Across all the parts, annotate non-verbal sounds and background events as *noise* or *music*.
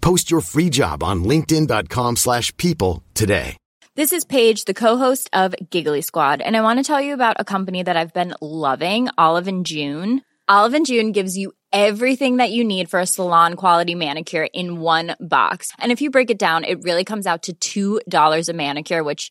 Post your free job on linkedin.com/people slash people today. This is Paige, the co-host of Giggly Squad, and I want to tell you about a company that I've been loving, Olive and June. Olive and June gives you everything that you need for a salon quality manicure in one box. And if you break it down, it really comes out to $2 a manicure, which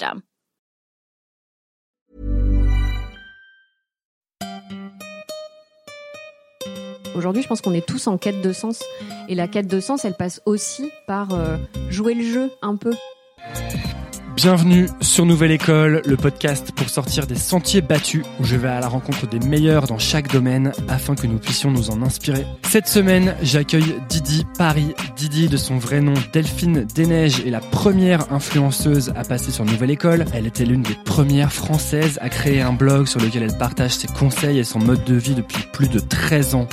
Aujourd'hui, je pense qu'on est tous en quête de sens. Et la quête de sens, elle passe aussi par euh, jouer le jeu un peu. Bienvenue sur Nouvelle École, le podcast pour sortir des sentiers battus où je vais à la rencontre des meilleurs dans chaque domaine afin que nous puissions nous en inspirer. Cette semaine, j'accueille Didi Paris. Didi, de son vrai nom Delphine Desneiges, est la première influenceuse à passer sur Nouvelle École. Elle était l'une des premières françaises à créer un blog sur lequel elle partage ses conseils et son mode de vie depuis plus de 13 ans.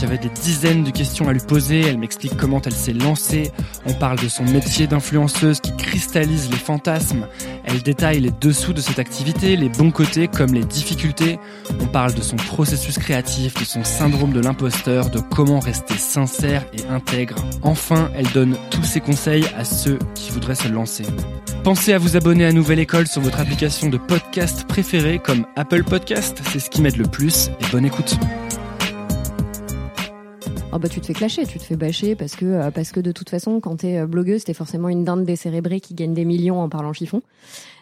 J'avais des dizaines de questions à lui poser, elle m'explique comment elle s'est lancée, on parle de son métier d'influenceuse qui cristallise les fantasmes, elle détaille les dessous de cette activité, les bons côtés comme les difficultés, on parle de son processus créatif, de son syndrome de l'imposteur, de comment rester sincère et intègre. Enfin, elle donne tous ses conseils à ceux qui voudraient se lancer. Pensez à vous abonner à Nouvelle École sur votre application de podcast préférée comme Apple Podcast, c'est ce qui m'aide le plus et bonne écoute. Oh bah tu te fais clasher, tu te fais bâcher parce que euh, parce que de toute façon quand t'es euh, blogueuse t'es forcément une dinde décérébrée qui gagne des millions en parlant chiffon.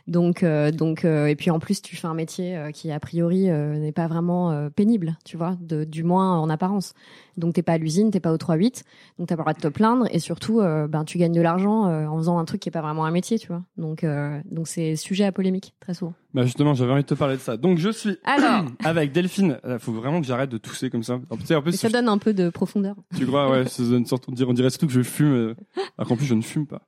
Donc euh, donc euh, et puis en plus tu fais un métier euh, qui a priori n'est pas vraiment pénible, tu vois, de, du moins en apparence. Donc t'es pas à l'usine, t'es pas au 3-8, donc t'as pas le droit de te plaindre et surtout euh, ben tu gagnes de l'argent euh, en faisant un truc qui est pas vraiment un métier, tu vois. Donc euh, donc c'est sujet à polémique très souvent. Bah justement, j'avais envie de te parler de ça. Donc je suis Alors *clears throat* avec Delphine. Il faut vraiment que j'arrête de tousser comme ça. En plus, en plus mais ça donne un peu de profondeur. tu crois, ouais, *laughs* ça donne une sorte de dire, on dirait surtout que je fume, alors qu'en plus je ne fume pas.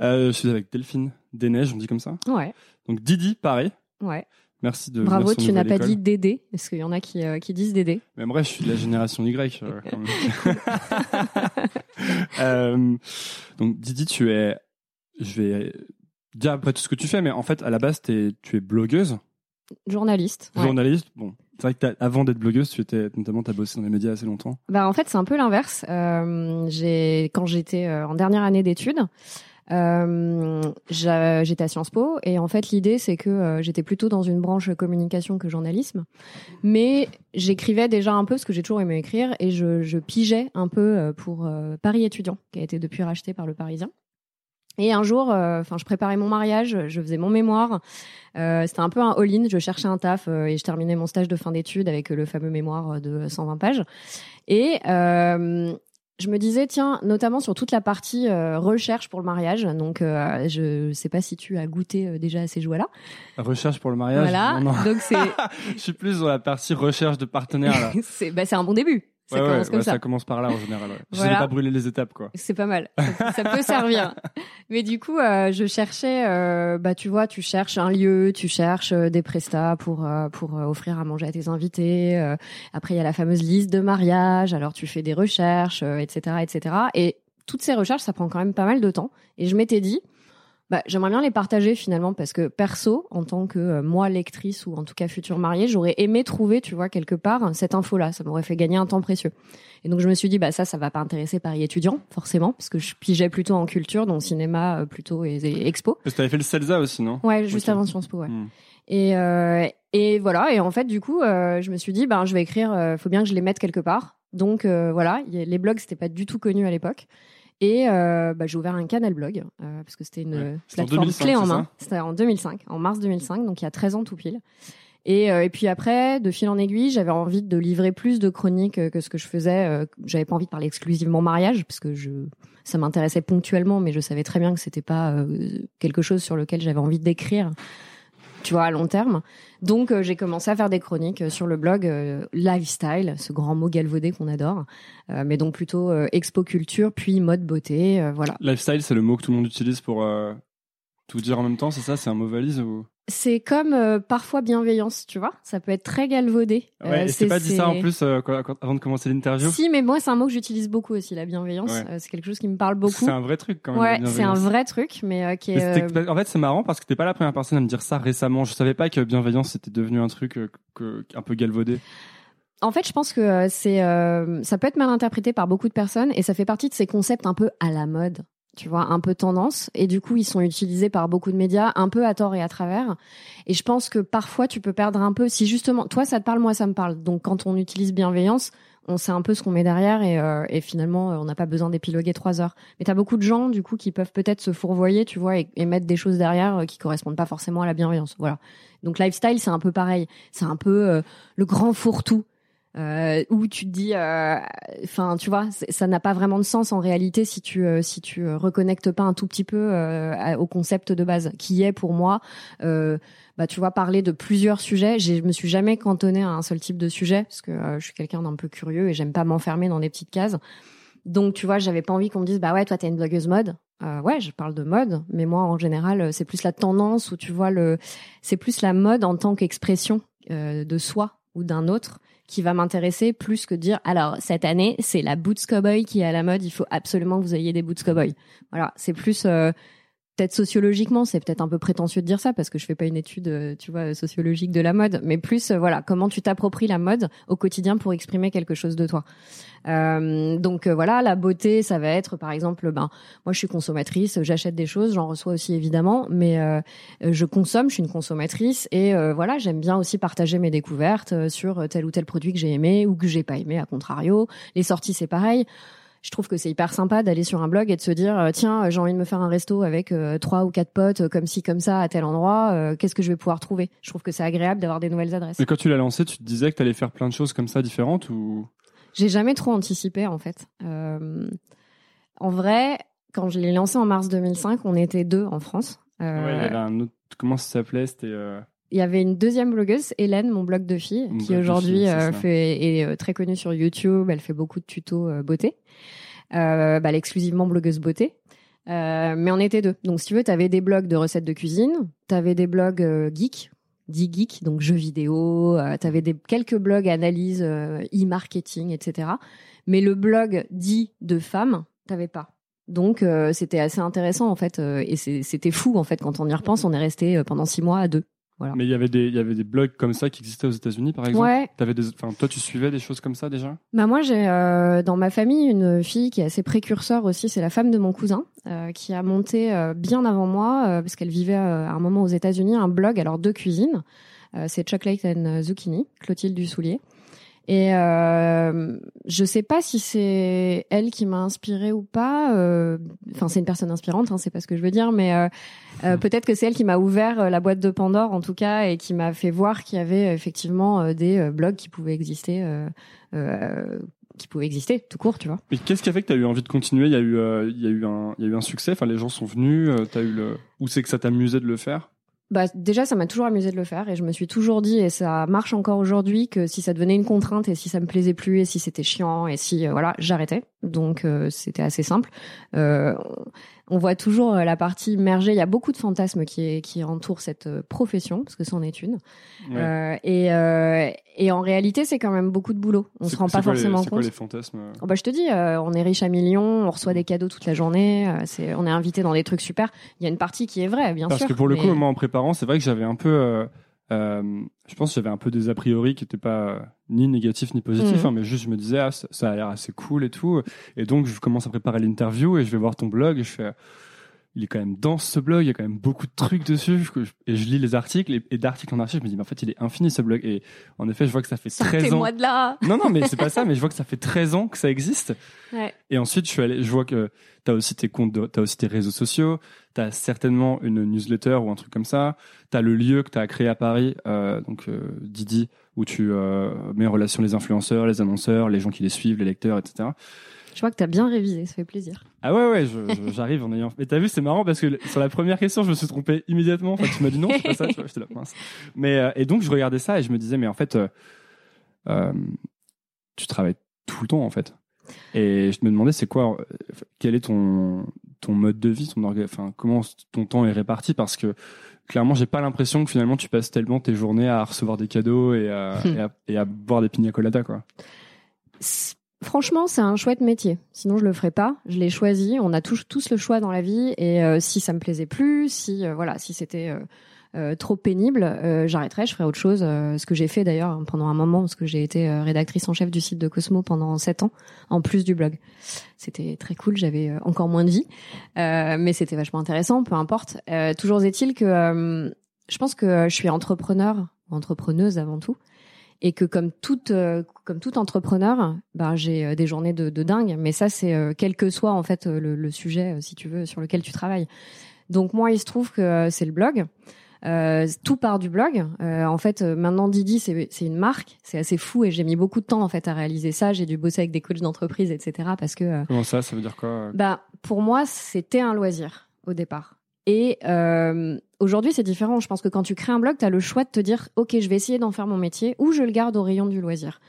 Je suis avec Delphine Desneiges, on dit comme ça. Ouais, Donc Didi, pareil. ouais. Merci de. Bravo, tu n'as pas École. dit Dédé, parce qu'il y en a qui, euh, qui disent Dédé. Mais vrai, je suis de la génération Y. euh, quand même. *laughs* *laughs* Euh, donc Didi, tu es, je vais dire après tout ce que tu fais, mais en fait, à la base, tu es blogueuse, Journaliste. ouais. journaliste. Bon, c'est vrai que avant d'être blogueuse, tu étais notamment, t'as bossé dans les médias assez longtemps. Bah en fait c'est un peu l'inverse. J'ai quand j'étais en dernière année d'études, j'étais à Sciences Po et en fait l'idée c'est que euh, j'étais plutôt dans une branche communication que journalisme, mais j'écrivais déjà un peu parce que j'ai toujours aimé écrire et je, je pigeais un peu euh, pour euh, Paris étudiant qui a été depuis racheté par le Parisien. Et un jour, euh, enfin, je préparais mon mariage, je faisais mon mémoire. Euh, C'était un peu un all-in. Je cherchais un taf euh, et je terminais mon stage de fin d'études avec euh, le fameux mémoire de 120 pages. Et euh, je me disais, tiens, notamment sur toute la partie euh, recherche pour le mariage. Donc, euh, je sais pas si tu as goûté euh, déjà à ces joies-là. Recherche pour le mariage. Voilà. non, non. Donc c'est, *laughs* je suis plus dans la partie recherche de partenaires là. *laughs* c'est, bah, c'est un bon début. Ça Ouais, ouais, commence comme ouais, ça. ça commence par là en général. Ouais. Voilà. de pas brûler les étapes quoi. C'est pas mal. Ça, ça peut *laughs* servir. Mais du coup, euh, je cherchais, euh, bah tu vois, tu cherches un lieu, tu cherches euh, des prestats pour euh, pour euh, offrir à manger à tes invités. euh, après, il y a la fameuse liste de mariage. Alors, tu fais des recherches, euh, etc., etc. Et toutes ces recherches, ça prend quand même pas mal de temps. Et je m'étais dit, bah, J'aimerais bien les partager finalement parce que perso, en tant que euh, moi lectrice ou en tout cas future mariée, j'aurais aimé trouver, tu vois, quelque part cette info-là. Ça m'aurait fait gagner un temps précieux. Et donc je me suis dit, bah ça, ça va pas intéresser Paris étudiant forcément, parce que je pigeais plutôt en culture, donc cinéma euh, plutôt et, expo. Parce que t'avais fait le CELSA aussi, non? Ouais, juste avant Sciences Po, ouais. Hmm. Et, euh, et voilà. Et en fait, du coup, euh, je me suis dit, ben, je vais écrire. Euh, faut bien que je les mette quelque part. Donc euh, voilà, les blogs c'était pas du tout connu à l'époque. Et euh, bah, j'ai ouvert un canal blog euh, parce que c'était une plateforme clé en main. C'était en 2005, en mars 2005, donc il y a 13 ans tout pile. Et, et puis après, de fil en aiguille, j'avais envie de livrer plus de chroniques que ce que je faisais. j'avais pas envie de parler exclusivement mariage parce que je, ça m'intéressait ponctuellement, mais je savais très bien que c'était pas quelque chose sur lequel j'avais envie d'écrire tu vois, à long terme. Donc, euh, j'ai commencé à faire des chroniques euh, sur le blog euh, Lifestyle, ce grand mot galvaudé qu'on adore, mais donc plutôt expo culture, puis mode beauté, voilà. Lifestyle, c'est le mot que tout le monde utilise pour tout dire en même temps, c'est ça C'est un mot valise ou? C'est comme euh, parfois bienveillance, tu vois? Ça peut être très galvaudé. Ouais, euh, c'est pas dit ça en plus euh, avant de commencer l'interview? Si, mais moi c'est un mot que j'utilise beaucoup aussi, la bienveillance. c'est quelque chose qui me parle beaucoup. C'est un vrai truc quand même. Ouais, c'est un vrai truc, mais qui est. en fait, c'est marrant parce que t'es pas la première personne à me dire ça récemment. Je savais pas que bienveillance c'était devenu un truc un peu galvaudé. En fait, je pense que c'est ça peut être mal interprété par beaucoup de personnes et ça fait partie de ces concepts un peu à la mode tu vois, un peu tendance. Et du coup, ils sont utilisés par beaucoup de médias, un peu à tort et à travers. Et je pense que parfois, tu peux perdre un peu. Si justement, toi, ça te parle, moi, ça me parle. Donc, quand on utilise bienveillance, on sait un peu ce qu'on met derrière et, euh, et finalement, euh, on n'a pas besoin d'épiloguer trois heures. Mais t'as beaucoup de gens, du coup, qui peuvent peut-être se fourvoyer, tu vois, et, mettre des choses derrière euh, qui correspondent pas forcément à la bienveillance. Voilà. Donc, lifestyle, c'est un peu pareil. C'est un peu le grand fourre-tout euh, où tu te dis, euh, enfin, tu vois, ça n'a pas vraiment de sens en réalité si tu euh, si tu reconnectes pas un tout petit peu au concept de base, qui est pour moi, bah, tu vois, parler de plusieurs sujets. Je me suis jamais cantonnée à un seul type de sujet parce que je suis quelqu'un d'un peu curieux et j'aime pas m'enfermer dans des petites cases. Donc, tu vois, j'avais pas envie qu'on me dise, bah ouais, toi, t'es une blogueuse mode. Euh, ouais, je parle de mode, mais moi, en général, c'est plus la tendance ou tu vois le, c'est plus la mode en tant qu'expression euh, de soi ou d'un autre qui va m'intéresser plus que dire alors cette année c'est la boots cowboy qui est à la mode il faut absolument que vous ayez des boots cowboy. Voilà c'est plus euh, peut-être sociologiquement, c'est peut-être un peu prétentieux de dire ça parce que je fais pas une étude, euh, tu vois, sociologique de la mode, mais plus euh, voilà comment tu t'appropries la mode au quotidien pour exprimer quelque chose de toi. Euh, donc voilà, la beauté, ça va être par exemple, ben moi je suis consommatrice, j'achète des choses, j'en reçois aussi évidemment, mais je consomme, je suis une consommatrice et voilà, j'aime bien aussi partager mes découvertes sur tel ou tel produit que j'ai aimé ou que j'ai pas aimé, à contrario. Les sorties, c'est pareil je trouve que c'est hyper sympa d'aller sur un blog et de se dire euh, tiens j'ai envie de me faire un resto avec euh, trois ou quatre potes euh, comme ci comme ça à tel endroit qu'est-ce que je vais pouvoir trouver? Je trouve que c'est agréable d'avoir des nouvelles adresses. Mais quand tu l'as lancé tu te disais que tu allais faire plein de choses comme ça différentes ou? J'ai jamais trop anticipé en fait. En vrai quand je l'ai lancé en mars 2005 on était deux en France. Ouais, il y avait un autre comment ça s'appelait? C'était il y avait une deuxième blogueuse, Hélène, mon blog de filles, qui aujourd'hui euh, fait est euh, très connue sur YouTube. Elle fait beaucoup de tutos euh, beauté. bah, elle est exclusivement blogueuse beauté. mais on était deux. Donc, si tu veux, tu avais des blogs de recettes de cuisine, tu avais des blogs geeks, dit geek, donc jeux vidéo, tu avais des, quelques blogs analyse, e-marketing, etc. Mais le blog dit de femmes, t'avais pas. Donc c'était assez intéressant en fait et c'était fou en fait quand on y repense. On est resté pendant six mois à deux. Mais il y avait des il y avait des blogs comme ça qui existaient aux États-Unis par exemple. Ouais. Avais des enfin toi tu suivais des choses comme ça déjà? Bah moi j'ai euh, dans ma famille une fille qui est assez précurseur aussi, c'est la femme de mon cousin euh, qui a monté euh, bien avant moi parce qu'elle vivait à un moment aux États-Unis un blog alors de cuisine. c'est Chocolate and Zucchini, Clotilde Dussoulier. Et euh, je sais pas si c'est elle qui m'a inspirée ou pas. Euh, enfin, c'est une personne inspirante, hein, c'est pas ce que je veux dire, mais euh, euh peut-être que c'est elle qui m'a ouvert euh, la boîte de Pandore, en tout cas, et qui m'a fait voir qu'il y avait effectivement des blogs qui pouvaient exister. qui pouvaient exister tout court, tu vois. Mais qu'est-ce qui a fait que tu as eu envie de continuer? Il y a eu, il y a eu un, il y a eu un succès? Enfin, les gens sont venus. T'as eu le, ou c'est que ça t'amusait de le faire? Bah, déjà, ça m'a toujours amusé de le faire et je me suis toujours dit, et ça marche encore aujourd'hui, que si ça devenait une contrainte et si ça me plaisait plus et si c'était chiant et si, euh, voilà, j'arrêtais. Donc, euh, c'était assez simple. Euh, on voit toujours euh, la partie immergée. Il y a beaucoup de fantasmes qui, qui entourent cette euh, profession, parce que c'en est une. Ouais. Euh, et, euh, et en réalité, c'est quand même beaucoup de boulot. On se rend pas les- forcément C'est quoi compte. les fantasmes Oh bah, je te dis, euh, on est riche à millions, on reçoit des cadeaux toute la journée, c'est, on est invité dans des trucs super. Il y a une partie qui est vraie, bien Parce sûr. que pour le mais- coup, moi, en préparant, c'est vrai que j'avais un peu, euh, je pense que j'avais un peu des a priori qui n'étaient pas euh, ni négatifs ni positifs, Mhm. hein, mais juste je me disais, ah, ça, ça a l'air assez cool et tout. Et donc, je commence à préparer l'interview et je vais voir ton blog et je fais, il est quand même dense ce blog, il y a quand même beaucoup de trucs dessus. Je- Et je lis les articles et, et d'article en article, je me dis, mais en fait, il est infini ce blog. Et en effet, je vois que ça fait 13 ans. De là Non, non, mais c'est pas ça, mais je vois que ça fait 13 ans que ça existe. Ouais. Et ensuite, je suis allé, je vois que t'as aussi tes comptes, de- t'as aussi tes réseaux sociaux, t'as certainement une newsletter ou un truc comme ça, t'as le lieu que t'as créé à Paris, euh, donc euh, Didi, où tu euh, mets en relation les influenceurs, les annonceurs, les gens qui les suivent, les lecteurs, etc. Je vois que t'as bien révisé, ça fait plaisir. Ah ouais, ouais, j'arrive en ayant. Mais t'as vu, c'est marrant parce que sur la première question, je me suis trompé immédiatement. Enfin, tu m'as dit non, c'est pas ça. Tu vois, j'étais là, mince. Mais euh, et donc je regardais ça et je me disais, mais en fait, euh, euh, tu travailles tout le temps en fait. Et je me demandais, c'est quoi, quel est ton ton mode de vie, ton orga- enfin comment ton temps est réparti? Parce que clairement, j'ai pas l'impression que finalement tu passes tellement tes journées à recevoir des cadeaux et à, et à, et à boire des pina coladas quoi. Franchement, c'est un chouette métier. Sinon, je le ferais pas. Je l'ai choisi. On a tous, le choix dans la vie. Et euh, si ça me plaisait plus, si euh, voilà, si c'était euh, trop pénible, j'arrêterais. Je ferais autre chose. ce que j'ai fait d'ailleurs pendant un moment, parce que j'ai été rédactrice en chef du site de Cosmo pendant sept ans, en plus du blog. C'était très cool. J'avais encore moins de vie, mais c'était vachement intéressant. Peu importe. Toujours est-il que je pense que je suis entrepreneur, entrepreneuse avant tout et que comme toute euh, comme tout entrepreneur, bah, j'ai euh, des journées de, de dingue. Mais ça, c'est euh, quel que soit en fait le, le sujet, si tu veux, sur lequel tu travailles. Donc moi, il se trouve que c'est le blog. Euh, tout part du blog. Euh, en fait, maintenant Didi, c'est une marque. C'est assez fou et j'ai mis beaucoup de temps en fait à réaliser ça. J'ai dû bosser avec des coachs d'entreprise, etc. Parce que euh, Comment ça, ça veut dire quoi? bah, pour moi, c'était un loisir au départ. Et euh, aujourd'hui, c'est différent. Je pense que quand tu crées un blog, tu as le choix de te dire, OK, je vais essayer d'en faire mon métier ou je le garde au rayon du loisir.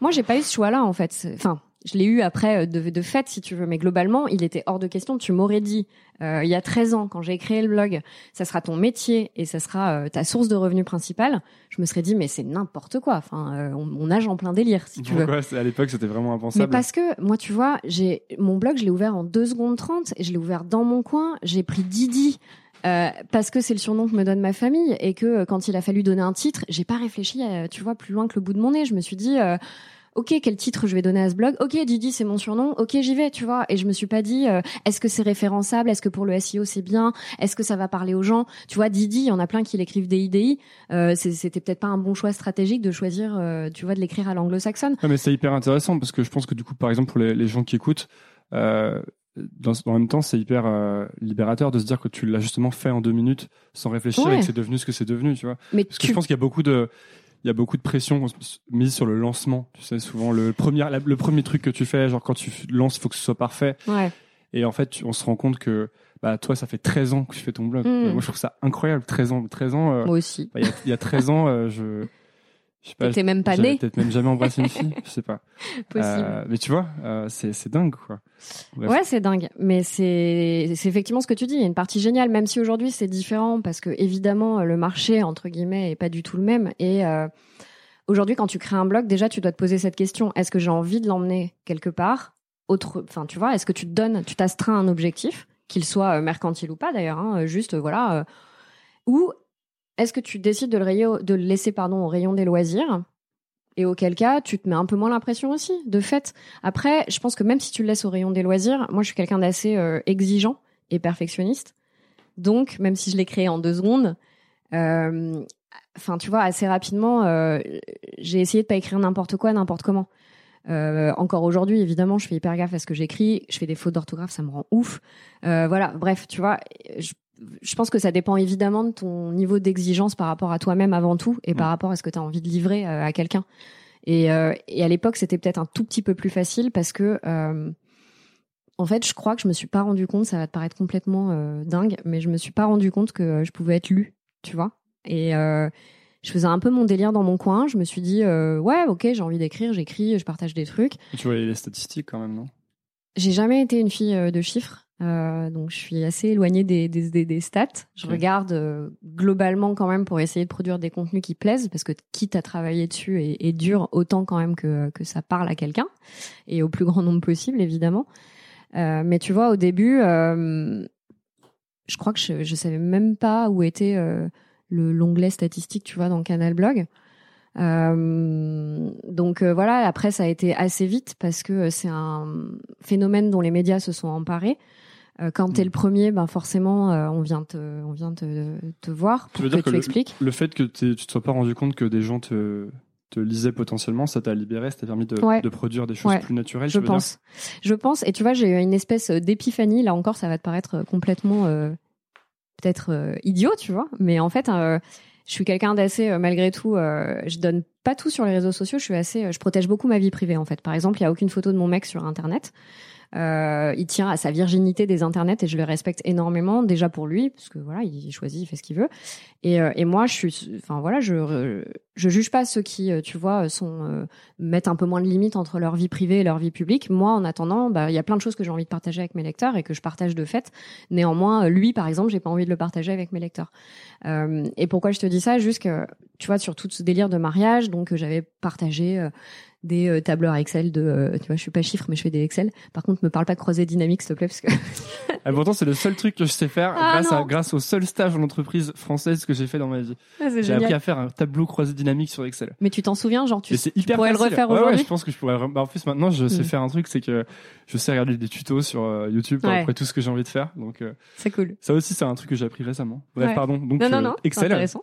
Moi, j'ai pas eu ce choix-là, en fait. Enfin, je l'ai eu après euh, de, de fait, si tu veux. Mais globalement, il était hors de question. Tu m'aurais dit, euh, il y a 13 ans, quand j'ai créé le blog, ça sera ton métier et ça sera euh, ta source de revenus principale. Je me serais dit, mais c'est n'importe quoi. Enfin, euh, on, on nage en plein délire, si tu veux. Pourquoi c'est- À l'époque, c'était vraiment Mais impensable. parce que moi, tu vois, j'ai mon blog, je l'ai ouvert en 2 secondes 30 et je l'ai ouvert dans mon coin. J'ai pris Didi euh, parce que c'est le surnom que me donne ma famille et que euh, quand il a fallu donner un titre, j'ai pas réfléchi, euh, tu vois, plus loin que le bout de mon nez. Je me suis dit. euh, Ok, quel titre je vais donner à ce blog? Ok, Didi, c'est mon surnom. Ok, j'y vais, tu vois. Et je me suis pas dit, euh, est-ce que c'est référençable? Est-ce que pour le SEO c'est bien? Est-ce que ça va parler aux gens? Tu vois, Didi, il y en a plein qui l'écrivent des IDI. Euh, C'était peut-être pas un bon choix stratégique de choisir, euh, tu vois, de l'écrire à l'anglo-saxonne. Ouais, mais c'est hyper intéressant parce que je pense que du coup, par exemple, pour les, les gens qui écoutent, euh, dans, en même temps, c'est hyper euh, libérateur de se dire que tu l'as justement fait en deux minutes sans réfléchir Ouais. et que c'est devenu ce que c'est devenu, tu vois. Mais Parce que je pense qu'il y a beaucoup de, il y a beaucoup de pression mise sur le lancement. Tu sais, souvent le premier, la- le premier truc que tu fais, genre quand tu lances, il faut que ce soit parfait. Ouais. Et en fait, on se rend compte que, bah, toi, ça fait 13 ans que tu fais ton blog. Mm. Moi, je trouve ça incroyable. 13 ans, 13 ans. euh, Moi aussi. bah, il y, a, il y a 13 ans, euh, je, je sais pas. T'étais même pas né. Peut-être même jamais embrassé une fille. Je sais pas. *laughs* Possible. Euh, mais tu vois, euh, c'est c'est dingue quoi. Bref. Ouais, c'est dingue. Mais c'est c'est effectivement ce que tu dis. Il y a une partie géniale, même si aujourd'hui c'est différent parce que évidemment le marché entre guillemets est pas du tout le même. Et euh, aujourd'hui, quand tu crées un blog, déjà tu dois te poser cette question est-ce que j'ai envie de l'emmener quelque part Autre, enfin tu vois, est-ce que tu te donnes, tu t'astreins un objectif, qu'il soit mercantile ou pas d'ailleurs, hein, juste voilà, ou est-ce que tu décides de le, laisser au rayon des loisirs? Et auquel cas, tu te mets un peu moins l'impression aussi, de fait. Après, je pense que même si tu le laisses au rayon des loisirs, moi je suis quelqu'un d'assez euh, exigeant et perfectionniste. Donc, même si je l'ai créé en deux secondes, euh, enfin, tu vois, assez rapidement, euh, j'ai essayé de pas écrire n'importe quoi, n'importe comment. Encore aujourd'hui, évidemment, je fais hyper gaffe à ce que j'écris. Je fais des fautes d'orthographe, ça me rend ouf. Voilà, bref, tu vois, je, je pense que ça dépend évidemment de ton niveau d'exigence par rapport à toi-même avant tout et par Mm. rapport à ce que tu as envie de livrer euh, à quelqu'un. Et, euh, et à l'époque, c'était peut-être un tout petit peu plus facile parce que, euh, en fait, je crois que je me suis pas rendu compte, ça va te paraître complètement euh, dingue, mais je me suis pas rendu compte que je pouvais être lue, tu vois. Et je faisais un peu mon délire dans mon coin. Je me suis dit, ouais, ok, j'ai envie d'écrire, j'écris, je partage des trucs. Tu vois les statistiques quand même, non? J'ai jamais été une fille de chiffres. Euh, donc je suis assez éloignée des, des, des, des stats. Je regarde euh, globalement quand même pour essayer de produire des contenus qui plaisent, parce que quitte à travailler dessus et, et dur, autant quand même que, que ça parle à quelqu'un, et au plus grand nombre possible évidemment. Euh, mais tu vois, au début, je crois que je, je savais même pas où était le l'onglet statistique, tu vois, dans Canal Blog. Euh, donc euh, voilà, après ça a été assez vite parce que c'est un phénomène dont les médias se sont emparés. Euh, quand Mm. t'es le premier, ben forcément, euh, on vient te, on vient te, te voir Tu pour veux que dire que tu le- expliques. Le fait que tu te sois pas rendu compte que des gens te, te lisaient potentiellement, ça t'a libéré, ça t'a permis de, Ouais. de produire des choses Ouais. plus naturelles. Je tu veux dire? pense. Je pense. Et tu vois, j'ai eu une espèce d'épiphanie. Là encore, ça va te paraître euh, complètement euh, peut-être euh, idiot, tu vois. Mais en fait, euh, je suis quelqu'un d'assez, euh, malgré tout, euh, je donne pas tout sur les réseaux sociaux. Je suis assez, euh, je protège beaucoup ma vie privée. En fait, par exemple, il y a aucune photo de mon mec sur Internet. Euh, il tient à sa virginité des internets et je le respecte énormément déjà pour lui parce que voilà il choisit il fait ce qu'il veut. Et, euh, et moi je suis enfin voilà je je juge pas ceux qui euh, tu vois sont mettent un peu moins de limites entre leur vie privée et leur vie publique. Moi en attendant bah il y a plein de choses que j'ai envie de partager avec mes lecteurs et que je partage de fait. Néanmoins lui par exemple j'ai pas envie de le partager avec mes lecteurs. Et pourquoi je te dis ça? Juste que tu vois sur tout ce délire de mariage donc j'avais partagé des euh, tableurs Excel de euh, tu vois je suis pas chiffre mais je fais des Excel par contre me parle pas de croisée dynamique s'il te plaît parce que *laughs* Ah, pourtant, c'est le seul truc que je sais faire Ah, grâce, à, grâce au seul stage en entreprise française que j'ai fait dans ma vie. Ah, J'ai appris à faire un tableau croisé dynamique sur Excel. mais tu t'en souviens genre tu, tu hyper pourrais le facile. refaire Ouais, ouais, aujourd'hui je pense que je pourrais. bah, en plus, maintenant, je sais Mm. faire un truc, c'est que je sais regarder des tutos sur euh, YouTube pour Ouais. après tout ce que j'ai envie de faire. Donc, euh, c'est cool ça aussi, c'est un truc que j'ai appris récemment. Bref, Ouais. pardon. Donc, non, non, euh, non, Excel. intéressant.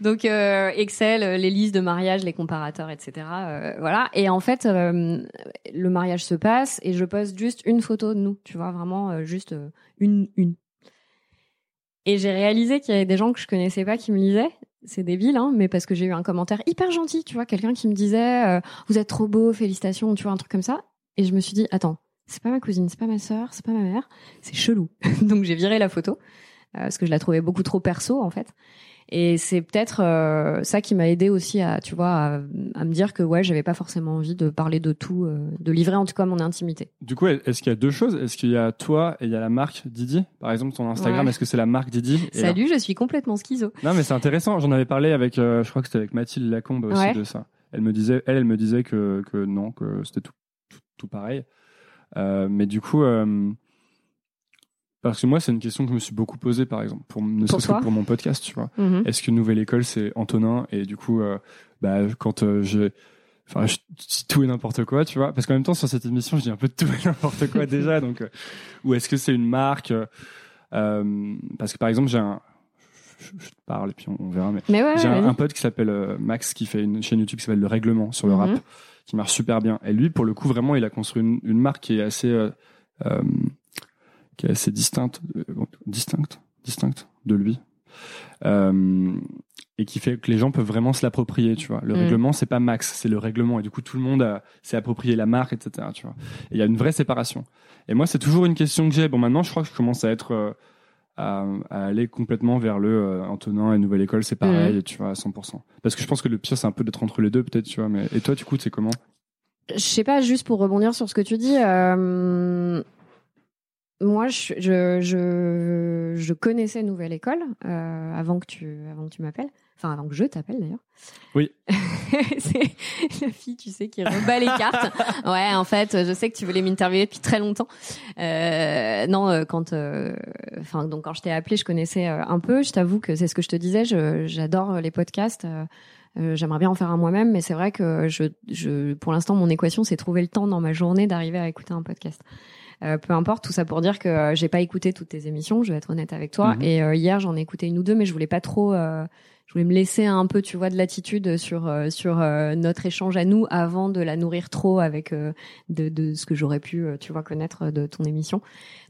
Donc euh, Excel, euh, les listes de mariage, les comparateurs, etc. euh, voilà. Et en fait, le mariage se passe et je poste juste une photo de nous, tu vois, vraiment juste une, une. Et j'ai réalisé qu'il y avait des gens que je connaissais pas qui me lisaient. C'est débile, hein, mais parce que j'ai eu un commentaire hyper gentil, tu vois, quelqu'un qui me disait vous êtes trop beau, félicitations, tu vois, un truc comme ça. Et je me suis dit attends, c'est pas ma cousine, c'est pas ma sœur, c'est pas ma mère, c'est chelou. *laughs* Donc j'ai viré la photo parce que je la trouvais beaucoup trop perso en fait. Et c'est peut-être euh, ça qui m'a aidé aussi à, tu vois, à, à me dire que ouais, j'avais pas forcément envie de parler de tout, euh, de livrer en tout cas mon intimité. Du coup, est-ce qu'il y a deux choses? Est-ce qu'il y a toi et il y a la marque Didi? Par exemple, ton Instagram, Ouais. est-ce que c'est la marque Didi? Et Salut, je suis complètement schizo. Non, mais c'est intéressant. J'en avais parlé avec, euh, je crois que c'était avec Mathilde Lacombe aussi Ouais. de ça. Elle me disait, elle, elle me disait que, que non, que c'était tout, tout, tout pareil. Mais du coup, parce que moi, c'est une question que je me suis beaucoup posée, par exemple, pour, ne Pour serait-ce toi que pour mon podcast, tu vois. Mhm. Est-ce que Nouvelle École, c'est Antonin Et du coup, euh, bah, quand euh, j'ai, enfin, je dis tout et n'importe quoi, tu vois. Parce qu'en même temps, sur cette émission, je dis un peu tout et *laughs* n'importe quoi déjà. Donc, euh, ou est-ce que c'est une marque euh, Parce que par exemple, j'ai un, je, je te parle et puis on, on verra. Mais Mais ouais, j'ai un, pote qui s'appelle Max qui fait une chaîne YouTube qui s'appelle Le Règlement sur le Mhm. rap, qui marche super bien. Et lui, pour le coup, vraiment, il a construit une, une marque qui est assez, euh, qui est assez distincte, euh, distincte, distincte de lui, euh, et qui fait que les gens peuvent vraiment se l'approprier. Tu vois, le Mhm. règlement, c'est pas Max, c'est le règlement, et du coup, tout le monde a- s'est approprié la marque, etc. Tu vois, et il y a une vraie séparation. Et moi, c'est toujours une question que j'ai. Bon, maintenant, je crois que je commence à être euh, à, à aller complètement vers le euh, Antonin et Nouvelle École, c'est pareil, Mhm. tu vois, à 100%. Parce que je pense que le pire, c'est un peu d'être entre les deux, peut-être, tu vois. Mais et toi, du coup, c'est comment? Je sais pas, juste pour rebondir sur ce que tu dis, euh, moi, je, je, je, je connaissais Nouvelle École euh, avant que tu, avant que tu m'appelles. Enfin, avant que je t'appelle d'ailleurs. Oui. *laughs* c'est la fille, tu sais, qui rebat les cartes. *laughs* Ouais, en fait, je sais que tu voulais m'interviewer depuis très longtemps. Euh, non, euh, quand, euh, enfin, donc quand je t'ai appelé, je connaissais euh, un peu. Je t'avoue que c'est ce que je te disais. J'adore les podcasts. euh, J'aimerais bien en faire un moi-même, mais c'est vrai que je, je, pour l'instant, mon équation, c'est trouver le temps dans ma journée d'arriver à écouter un podcast. Euh, peu importe, tout ça pour dire que euh, j'ai pas écouté toutes tes émissions. Je vais être honnête avec toi. Mhm. Et euh, hier, j'en ai écouté une ou deux, mais je voulais pas trop. euh, je voulais me laisser un peu, tu vois, de latitude sur euh, sur euh, notre échange à nous avant de la nourrir trop avec euh, de, de ce que j'aurais pu, euh, tu vois, connaître de ton émission.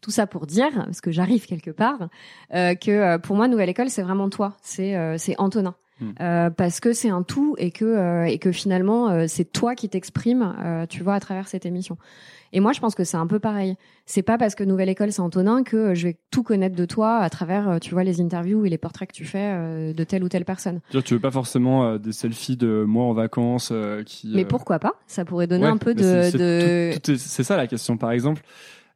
Tout ça pour dire, parce que j'arrive quelque part, euh, que euh, pour moi, Nouvelle École, c'est vraiment toi, c'est euh, c'est Antonin. Hmm. Euh, parce que c'est un tout et que euh, et que finalement euh, c'est toi qui t'exprimes euh, tu vois à travers cette émission et moi je pense que c'est un peu pareil c'est pas parce que Nouvelle École c'est Antonin que euh, je vais tout connaître de toi à travers euh, tu vois les interviews et les portraits que tu fais euh, de telle ou telle personne Tu veux pas forcément des selfies de moi en vacances qui. mais pourquoi pas? Ça pourrait donner ouais, un peu de, c'est de... ça la question. Par exemple,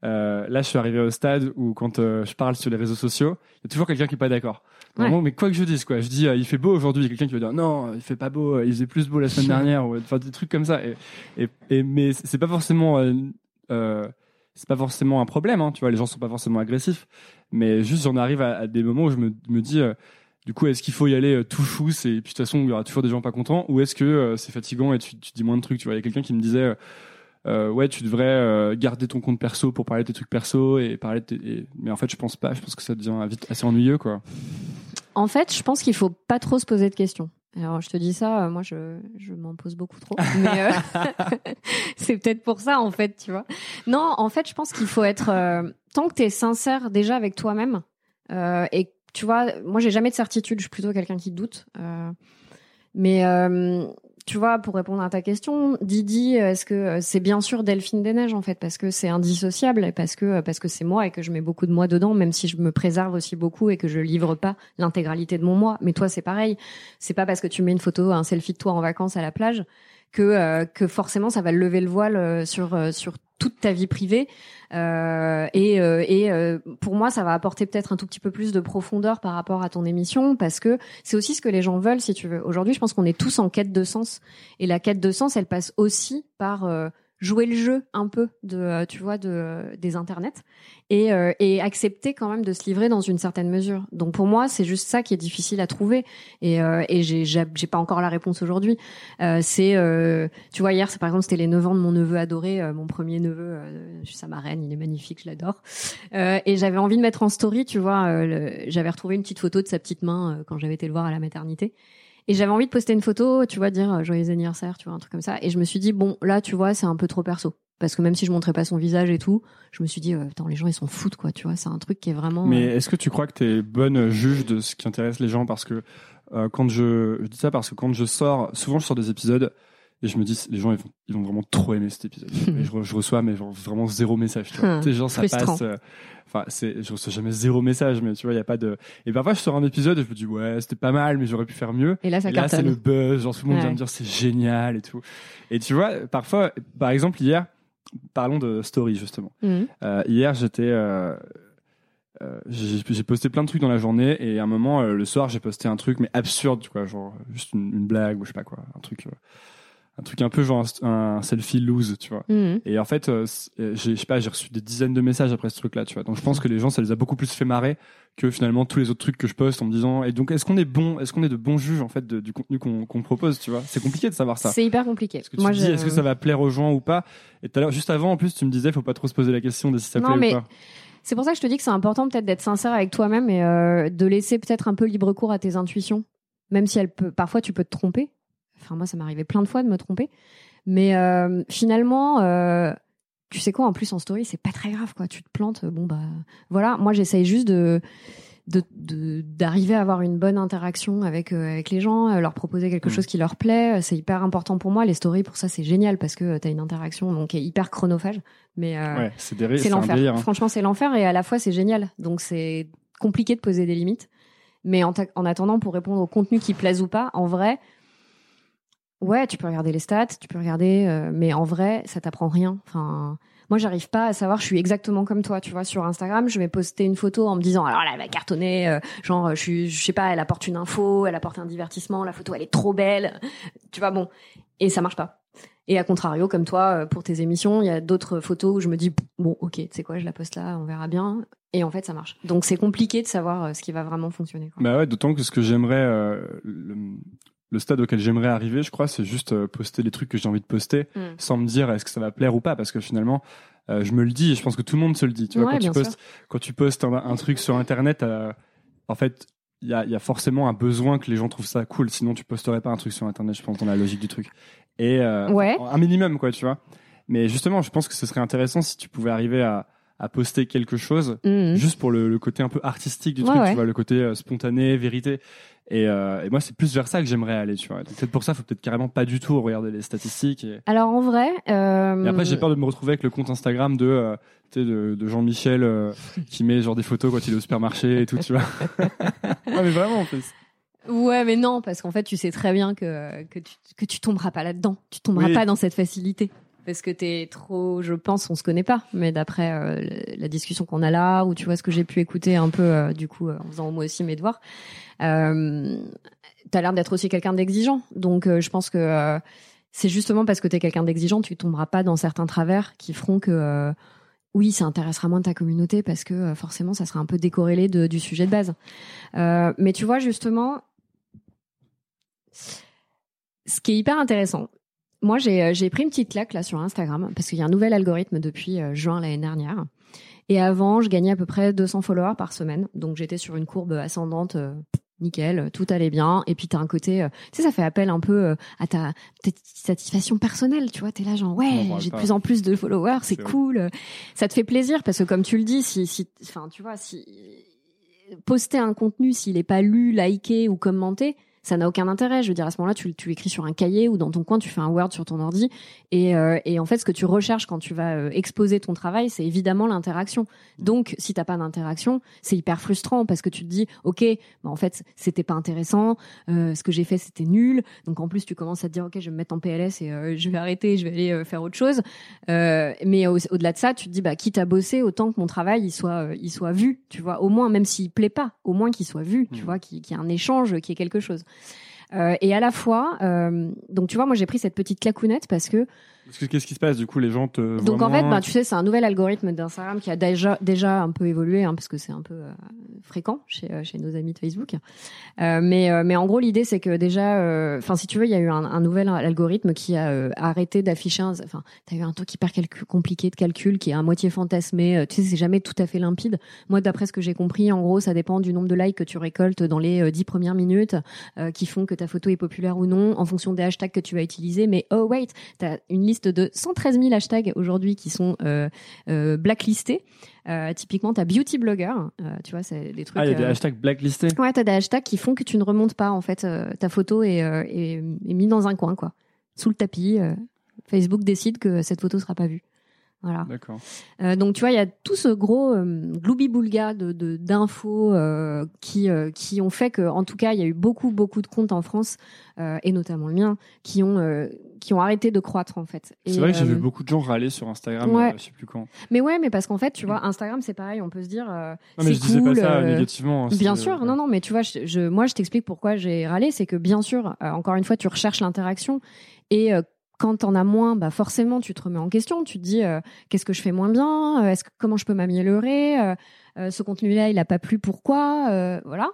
euh, là, je suis arrivé au stade où quand euh, je parle sur les réseaux sociaux, il y a toujours quelqu'un qui est pas d'accord. Ouais. Mais quoi que je dise, quoi, je dis, euh, il fait beau aujourd'hui, il y a quelqu'un qui va dire, non, il fait pas beau, il faisait plus beau la semaine *laughs* dernière, ou enfin des trucs comme ça. Et, et, et- mais c'est pas forcément, euh, c'est pas forcément un problème, hein, tu vois, les gens sont pas forcément agressifs, mais juste j'en arrive à, des moments où je me, me dis. euh, du coup, est-ce qu'il faut y aller euh, tout chousse et puis de toute façon il y aura toujours des gens pas contents ou est-ce que euh, c'est fatigant et tu, dis moins de trucs Tu vois, il y a quelqu'un qui me disait ouais, tu devrais garder ton compte perso pour parler de tes trucs perso et parler Mais en fait, je pense pas. Je pense que ça devient vite assez ennuyeux, quoi. En fait, je pense qu'il faut pas trop se poser de questions. Alors, je te dis ça, euh, moi, je, je m'en pose beaucoup trop. Mais euh, *laughs* *laughs* c'est peut-être pour ça, en fait, tu vois. Non, en fait, je pense qu'il faut être... euh, tant que tu es sincère déjà avec toi-même, euh, et tu vois, moi, j'ai jamais de certitude, je suis plutôt quelqu'un qui doute. mais... euh, tu vois, pour répondre à ta question, Didi, est-ce que euh, c'est bien sûr Delphine des Neiges en fait parce que c'est indissociable parce que parce que c'est moi et que je mets beaucoup de moi dedans, même si je me préserve aussi beaucoup et que je livre pas l'intégralité de mon moi. Mais toi, c'est pareil. C'est pas parce que tu mets une photo, un selfie de toi en vacances à la plage que euh, que forcément ça va lever le voile euh, sur euh, sur toute ta vie privée. Euh, et euh, et euh, pour moi, ça va apporter peut-être un tout petit peu plus de profondeur par rapport à ton émission parce que c'est aussi ce que les gens veulent, si tu veux. Aujourd'hui, je pense qu'on est tous en quête de sens et la quête de sens, elle passe aussi par jouer le jeu un peu de euh, tu vois de des internets et euh, et accepter quand même de se livrer dans une certaine mesure. Donc pour moi, c'est juste ça qui est difficile à trouver et euh, et j'ai j'ai pas encore la réponse aujourd'hui. Euh, c'est euh, tu vois hier, c'est par exemple c'était les 9 ans de mon neveu adoré, euh, mon premier neveu, je suis sa marraine, il est magnifique, je l'adore. Et j'avais envie de mettre en story, tu vois, j'avais retrouvé une petite photo de sa petite main quand j'avais été le voir à la maternité. Et j'avais envie de poster une photo, tu vois, dire euh, joyeux anniversaire, tu vois, un truc comme ça. Et je me suis dit, bon, là, tu vois, c'est un peu trop perso. Parce que même si je montrais pas son visage et tout, je me suis dit, euh, attends, les gens, ils s'en foutent, quoi, tu vois, c'est un truc qui est vraiment. Mais euh, est-ce que tu crois que tu es bonne juge de ce qui intéresse les gens? Parce que euh, quand je, je dis ça parce que quand je sors, souvent je sors des épisodes et je me dis, les gens ils vont, ils vont vraiment trop aimer cet épisode. *laughs* et je, re- je reçois mais genre vraiment zéro message. Tu vois, Hum, genre ça frustrant. passe. euh, Enfin, c'est, je reçois jamais zéro message, mais tu vois, il y a pas de. Et parfois je sors un épisode et je me dis ouais, c'était pas mal, mais j'aurais pu faire mieux. Et là, ça Et là, c'est le buzz, genre tout le monde vient me dire c'est génial et tout. Et tu vois, parfois, par exemple hier, parlons de story justement. Mhm. Euh, hier, j'étais, euh, euh, j'ai posté plein de trucs dans la journée et à un moment, euh, le soir, j'ai posté un truc mais absurde, tu vois, genre juste une, une blague ou je sais pas quoi, un truc, euh, un truc un peu genre un, un selfie loose, tu vois. Mhm. Et en fait, euh, euh, j'ai, je sais pas, j'ai reçu des dizaines de messages après ce truc-là, tu vois. Donc je pense que les gens, ça les a beaucoup plus fait marrer que finalement tous les autres trucs que je poste en me disant. Et donc, est-ce qu'on est bon, est-ce qu'on est de bons juges en fait de- du contenu qu'on, qu'on propose, tu vois? C'est compliqué de savoir ça. C'est hyper compliqué. Est-ce que tu Moi, te dis, je- est-ce que ça va plaire aux gens ou pas? Et tout à l'heure, juste avant, en plus, tu me disais, faut pas trop se poser la question de si ça Non, plaît mais- ou pas. C'est pour ça que je te dis que c'est important peut-être d'être sincère avec toi-même et euh, de laisser peut-être un peu libre cours à tes intuitions, même si elle peut, parfois tu peux te tromper. Enfin moi ça arrivé plein de fois de me tromper, mais euh, finalement, euh, tu sais quoi, en plus en story c'est pas très grave quoi. Tu te plantes, bon bah voilà. Moi j'essaye juste de d'arriver à avoir une bonne interaction avec euh, avec les gens, euh, leur proposer quelque Mm. chose qui leur plaît. C'est hyper important pour moi. Les stories pour ça c'est génial parce que tu as une interaction donc qui est hyper chronophage, mais Ouais, c'est l'enfer. hein. Franchement, c'est l'enfer et à la fois c'est génial. Donc c'est compliqué de poser des limites. Mais en, en attendant, pour répondre au contenu qui plaise ou pas, en vrai, ouais, tu peux regarder les stats, tu peux regarder, euh, mais en vrai, ça t'apprend rien. Enfin, moi, j'arrive pas à savoir. Je suis exactement comme toi, tu vois. Sur Instagram, je vais poster une photo en me disant, alors là, elle va cartonner. euh, genre, je suis, sais pas, elle apporte une info, elle apporte un divertissement. La photo, elle est trop belle. Tu vois, bon, et ça marche pas. Et à contrario, comme toi, euh, pour tes émissions, il y a d'autres photos où je me dis bon, ok, tu sais quoi, je la poste là, on verra bien. Et en fait, ça marche. Donc c'est compliqué de savoir ce qui va vraiment fonctionner. Quoi. Bah ouais, d'autant que ce que j'aimerais, le, stade auquel j'aimerais arriver, je crois, c'est juste euh, poster les trucs que j'ai envie de poster, Mm. sans me dire est-ce que ça va plaire ou pas, parce que finalement, euh, je me le dis et je pense que tout le monde se le dit. Tu vois, quand tu postes, quand tu postes un, un truc sur Internet, euh, en fait, il y a, il y a forcément un besoin que les gens trouvent ça cool. Sinon, tu posterais pas un truc sur Internet. Je pense dans la logique du truc. Et euh, Ouais. un minimum, quoi, tu vois. Mais justement, je pense que ce serait intéressant si tu pouvais arriver à, à poster quelque chose Mhm. juste pour le, le côté un peu artistique du Ouais, truc, ouais. tu vois, le côté euh, spontané, vérité. Et, euh, et moi, c'est plus vers ça que j'aimerais aller, tu vois. Peut-être pour ça, faut peut-être carrément pas du tout regarder les statistiques. Et, Alors en vrai, euh, et après, j'ai peur de me retrouver avec le compte Instagram de, euh, tu sais, de, de Jean-Michel euh, qui met genre des photos quand il est au supermarché et tout, tu vois. *laughs* ouais, mais vraiment, en plus. Ouais, mais non, parce qu'en fait, tu sais très bien que que tu que tu tomberas pas là-dedans. Tu tomberas Oui. pas dans cette facilité. Parce que t'es trop, je pense, on se connaît pas, mais d'après euh, la discussion qu'on a là, ou tu vois ce que j'ai pu écouter un peu, euh, du coup, euh, en faisant moi aussi mes devoirs, euh, t'as l'air d'être aussi quelqu'un d'exigeant. Donc, je pense que c'est justement parce que t'es quelqu'un d'exigeant, tu tomberas pas dans certains travers qui feront que oui, ça intéressera moins ta communauté parce que forcément, ça sera un peu décorrélé du sujet de base. Mais tu vois, justement, ce qui est hyper intéressant, moi, j'ai euh, j'ai pris une petite claque là sur Instagram parce qu'il y a un nouvel algorithme depuis euh, juin l'année dernière. Et avant, je gagnais à peu près 200 followers par semaine. Donc, j'étais sur une courbe ascendante. euh, Nickel, tout allait bien. Et puis t'as un côté, euh, tu sais, ça fait appel un peu euh, à ta, ta satisfaction personnelle. Tu vois, t'es là genre ouais, j'ai de plus en plus de followers, c'est cool. Ça te fait plaisir parce que comme tu le dis, si, si, enfin, tu vois, si poster un contenu s'il est pas lu, liké ou commenté, ça n'a aucun intérêt. Je veux dire, à ce moment-là, tu, tu écris sur un cahier ou dans ton coin, tu fais un Word sur ton ordi. Et, euh, et en fait, ce que tu recherches quand tu vas euh, exposer ton travail, c'est évidemment l'interaction. Donc, si t'as pas d'interaction, c'est hyper frustrant parce que tu te dis, ok, bah, en fait, c'était pas intéressant. euh, ce que j'ai fait, c'était nul. Donc, en plus, tu commences à te dire, ok, je vais me mettre en PLS et euh, je vais arrêter, je vais aller faire autre chose. Mais au- au-delà de ça, tu te dis, bah, quitte à bosser, autant que mon travail, il soit, il soit vu. Tu vois, au moins, même s'il plaît pas, au moins qu'il soit vu. Tu Mhm. vois, qu'il qu'il y ait un échange, qu'il y ait quelque chose. Euh, et à la fois, euh, donc tu vois, moi j'ai pris cette petite clacounette parce que Parce que Qu'est-ce qui se passe? Du coup, les gens te donc en fait, ben, tu sais, c'est un nouvel algorithme d'Instagram qui a déjà déjà un peu évolué, hein, parce que c'est un peu euh, fréquent chez, euh, chez nos amis de Facebook. Euh, mais mais en gros, l'idée c'est que déjà, enfin si tu veux, il y a eu un, un nouvel algorithme qui a euh, arrêté d'afficher. un- Enfin, t'as eu un truc hyper compliqué de calcul qui est à moitié fantasmé. Tu sais, c'est jamais tout à fait limpide. Moi, d'après ce que j'ai compris, en gros, ça dépend du nombre de likes que tu récoltes dans les dix premières minutes, qui font que ta photo est populaire ou non, en fonction des hashtags que tu vas utiliser. Mais oh wait, tu as une liste de 113 000 hashtags aujourd'hui qui sont euh, euh, blacklistés. Euh, typiquement, tu as beauty blogger, tu vois, c'est des trucs. Ah, il y a des hashtags blacklistés. Ouais, t'as des hashtags qui font que tu ne remontes pas en fait. ta photo est, est, est mise dans un coin, quoi, sous le tapis. Facebook décide que cette photo sera pas vue. Voilà. D'accord. Euh, donc tu vois, il y a tout ce gros euh, gloubi-boulga de d'infos euh, qui euh, qui ont fait que, en tout cas, il y a eu beaucoup beaucoup de comptes en France et notamment le mien qui ont qui ont arrêté de croître en fait. C'est vrai que j'ai vu beaucoup de gens râler sur Instagram, ouais. je sais plus quand. Mais ouais, mais parce qu'en fait, tu vois, Instagram, c'est pareil. On peut se dire, Non, mais c'est je disais cool. pas ça négativement. hein, Bien sûr, non, non, mais tu vois, je, je- moi, je t'explique pourquoi j'ai râlé, c'est que bien sûr, encore une fois, tu recherches l'interaction et quand t'en as moins, bah forcément, tu te remets en question. Tu te dis, euh, qu'est-ce que je fais moins bien? Euh, Est-ce que comment je peux m'améliorer? Euh, Ce contenu-là, il a pas plu, pourquoi? Voilà.